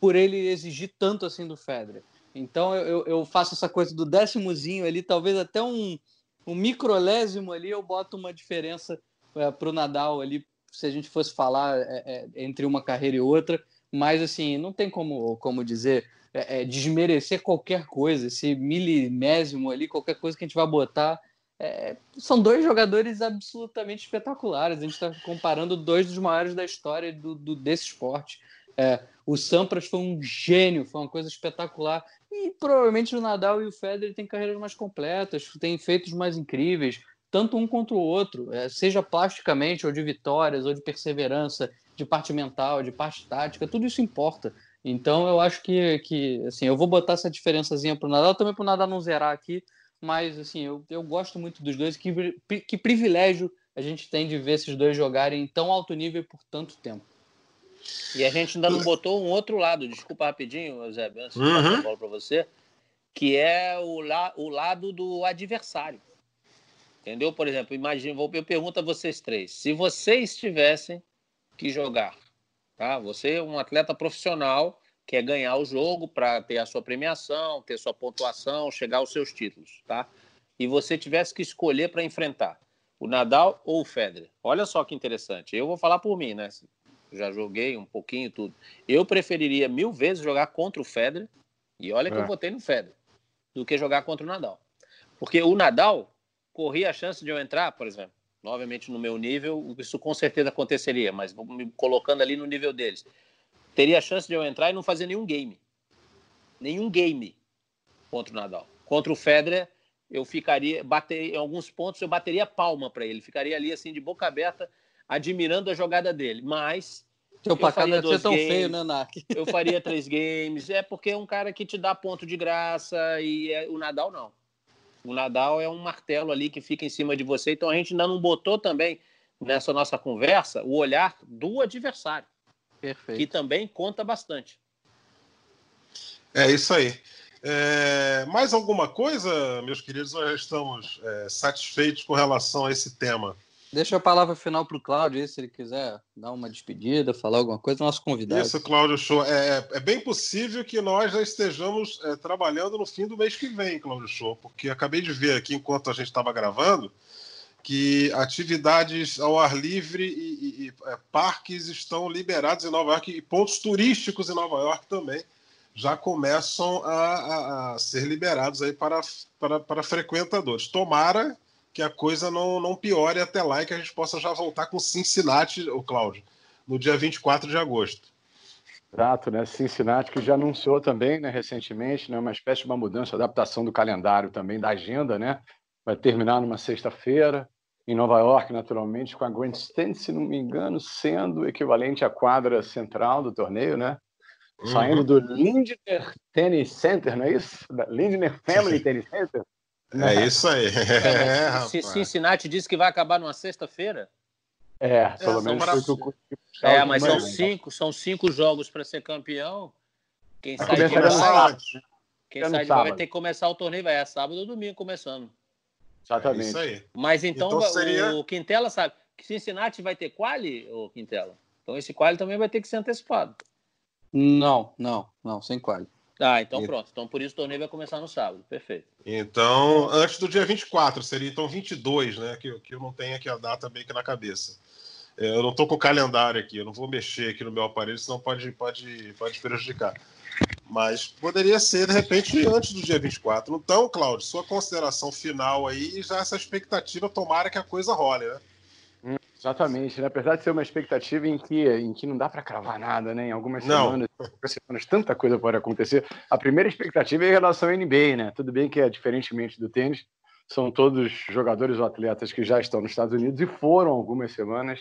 por ele exigir tanto assim do Federer. Então eu, eu faço essa coisa do décimozinho ali, talvez até um, um microlésimo ali, eu boto uma diferença é, para o Nadal ali se a gente fosse falar é, é, entre uma carreira e outra, mas assim, não tem como, como dizer, é, é, desmerecer qualquer coisa, esse milimésimo ali, qualquer coisa que a gente vai botar. É, são dois jogadores absolutamente espetaculares. A gente está comparando dois dos maiores da história do, do desse esporte. É, o Sampras foi um gênio, foi uma coisa espetacular. E provavelmente o Nadal e o Federer têm carreiras mais completas, têm feitos mais incríveis tanto um contra o outro, é, seja plasticamente, ou de vitórias, ou de perseverança, de parte mental, de parte tática, tudo isso importa. Então eu acho que, que assim, eu vou botar essa diferençazinha para o Nadal, também para o Nadal não zerar aqui, mas assim, eu, eu gosto muito dos dois, que, que privilégio a gente tem de ver esses dois jogarem em tão alto nível por tanto tempo. E a gente ainda não botou um outro lado, desculpa rapidinho, Zé, antes de uhum. a bola para você, que é o, la, o lado do adversário. Entendeu? Por exemplo, imagina, eu pergunto a vocês três: se vocês tivessem que jogar, tá? Você é um atleta profissional, quer ganhar o jogo para ter a sua premiação, ter sua pontuação, chegar aos seus títulos, tá? E você tivesse que escolher para enfrentar o Nadal ou o Federer. Olha só que interessante. Eu vou falar por mim, né? Já joguei um pouquinho tudo. Eu preferiria mil vezes jogar contra o Federer, e olha que é. eu votei no Federer, do que jogar contra o Nadal. Porque o Nadal, corria a chance de eu entrar, por exemplo, novamente no meu nível, isso com certeza aconteceria, mas me colocando ali no nível deles, teria a chance de eu entrar e não fazer nenhum game. nenhum game contra o Nadal. Contra o Federer, eu ficaria, bater, em alguns pontos eu bateria palma para ele, ficaria ali assim de boca aberta, admirando a jogada dele. Mas seu placar não ser tão games, feio, né, Nark? Eu faria três games. É porque é um cara que te dá ponto de graça e é, o Nadal não. O Nadal é um martelo ali que fica em cima de você. Então a gente ainda não botou também nessa nossa conversa o olhar do adversário. Perfeito. Que também conta bastante. É isso aí. É, mais alguma coisa, meus queridos? Nós já estamos é, satisfeitos com relação a esse tema. Deixa a palavra final para o Cláudio se ele quiser dar uma despedida, falar alguma coisa, nosso convidado. Isso, Cláudio Show. É, é, é bem possível que nós já estejamos é, trabalhando no fim do mês que vem, Cláudio Show, porque acabei de ver aqui, enquanto a gente estava gravando, que atividades ao ar livre e, e, e é, parques estão liberados em Nova York e pontos turísticos em Nova York também já começam a, a, a ser liberados aí para, para, para frequentadores. Tomara que a coisa não, não piore até lá e que a gente possa já voltar com Cincinnati, o Cláudio, no dia 24 de agosto. Exato, né? Cincinnati que já anunciou também, né, recentemente, né, uma espécie de uma mudança, adaptação do calendário também, da agenda, né? Vai terminar numa sexta-feira, em Nova York, naturalmente, com a Grandstand, se não me engano, sendo equivalente à quadra central do torneio, né? Uhum. Saindo do Lindner Tennis Center, não é isso? Lindner Family Tennis Center. É isso aí. É, Cincinnati disse que vai acabar numa sexta-feira. É, pelo é, menos foi que eu É, mas são cinco, são cinco jogos para ser campeão. Quem sai de vai, quem sai de vai ter que começar o torneio, vai é sábado ou domingo começando. Exatamente. É isso aí. Mas então, então seria... o Quintela sabe que Cincinnati vai ter quali, o Quintela. Então esse quali também vai ter que ser antecipado. Não, não, não, sem quali. Ah, então pronto. Então por isso o torneio vai começar no sábado. Perfeito. Então, antes do dia 24, seria então 22, né? Que, que eu não tenho aqui a data bem que na cabeça. É, eu não estou com o calendário aqui, eu não vou mexer aqui no meu aparelho, senão pode, pode, pode prejudicar. Mas poderia ser, de repente, antes do dia 24. Então, Cláudio, sua consideração final aí e já essa expectativa, tomara que a coisa role, né? Exatamente, né? apesar de ser uma expectativa em que, em que não dá para cravar nada, né? Em algumas semanas, algumas semanas, tanta coisa pode acontecer. A primeira expectativa é em relação ao NBA, né? Tudo bem que é diferentemente do tênis, são todos jogadores ou atletas que já estão nos Estados Unidos e foram algumas semanas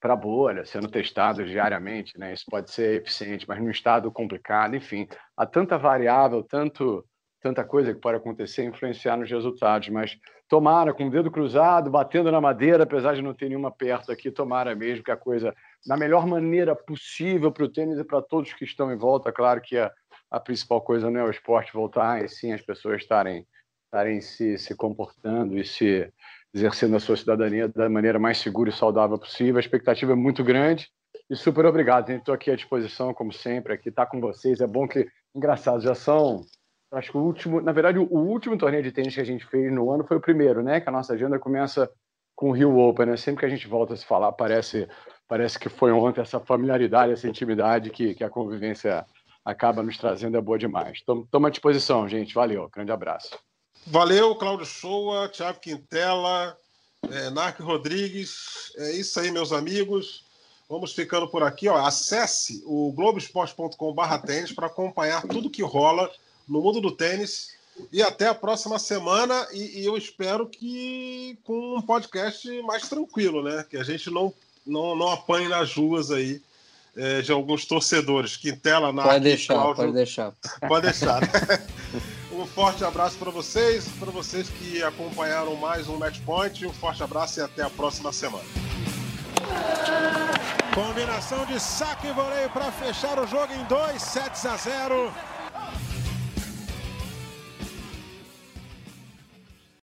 para a bolha, sendo testados diariamente, né? Isso pode ser eficiente, mas num estado complicado, enfim, há tanta variável, tanto tanta coisa que pode acontecer influenciar nos resultados, mas tomara com o dedo cruzado, batendo na madeira, apesar de não ter nenhuma perto aqui, tomara mesmo que a coisa, na melhor maneira possível para o tênis e para todos que estão em volta, claro que a, a principal coisa não é o esporte voltar, e sim as pessoas estarem, estarem se, se comportando e se exercendo a sua cidadania da maneira mais segura e saudável possível. A expectativa é muito grande e super obrigado. Estou aqui à disposição, como sempre, aqui está com vocês. É bom que, engraçado, já são Acho que o último, na verdade, o último torneio de tênis que a gente fez no ano foi o primeiro, né? Que a nossa agenda começa com o Rio Open, né? Sempre que a gente volta a se falar, parece, parece que foi ontem essa familiaridade, essa intimidade que, que a convivência acaba nos trazendo é boa demais. Estamos à disposição, gente. Valeu, grande abraço. Valeu, Cláudio Shoa, Thiago Quintela, é, Narco Rodrigues. É isso aí, meus amigos. Vamos ficando por aqui. Ó. Acesse o globoesporte.com/tênis para acompanhar tudo que rola no mundo do tênis. E até a próxima semana. E, e, eu espero que com um podcast mais tranquilo, né? Que a gente não, não, não apanhe nas ruas aí é, de alguns torcedores. Quintela, Nath, Pode deixar, Cláudio, pode deixar. Pode deixar. Né? um forte abraço para vocês, para vocês que acompanharam mais um Match Point. Um forte abraço e até a próxima semana. Combinação de saque e voleio para fechar o jogo em 2 sets a 0.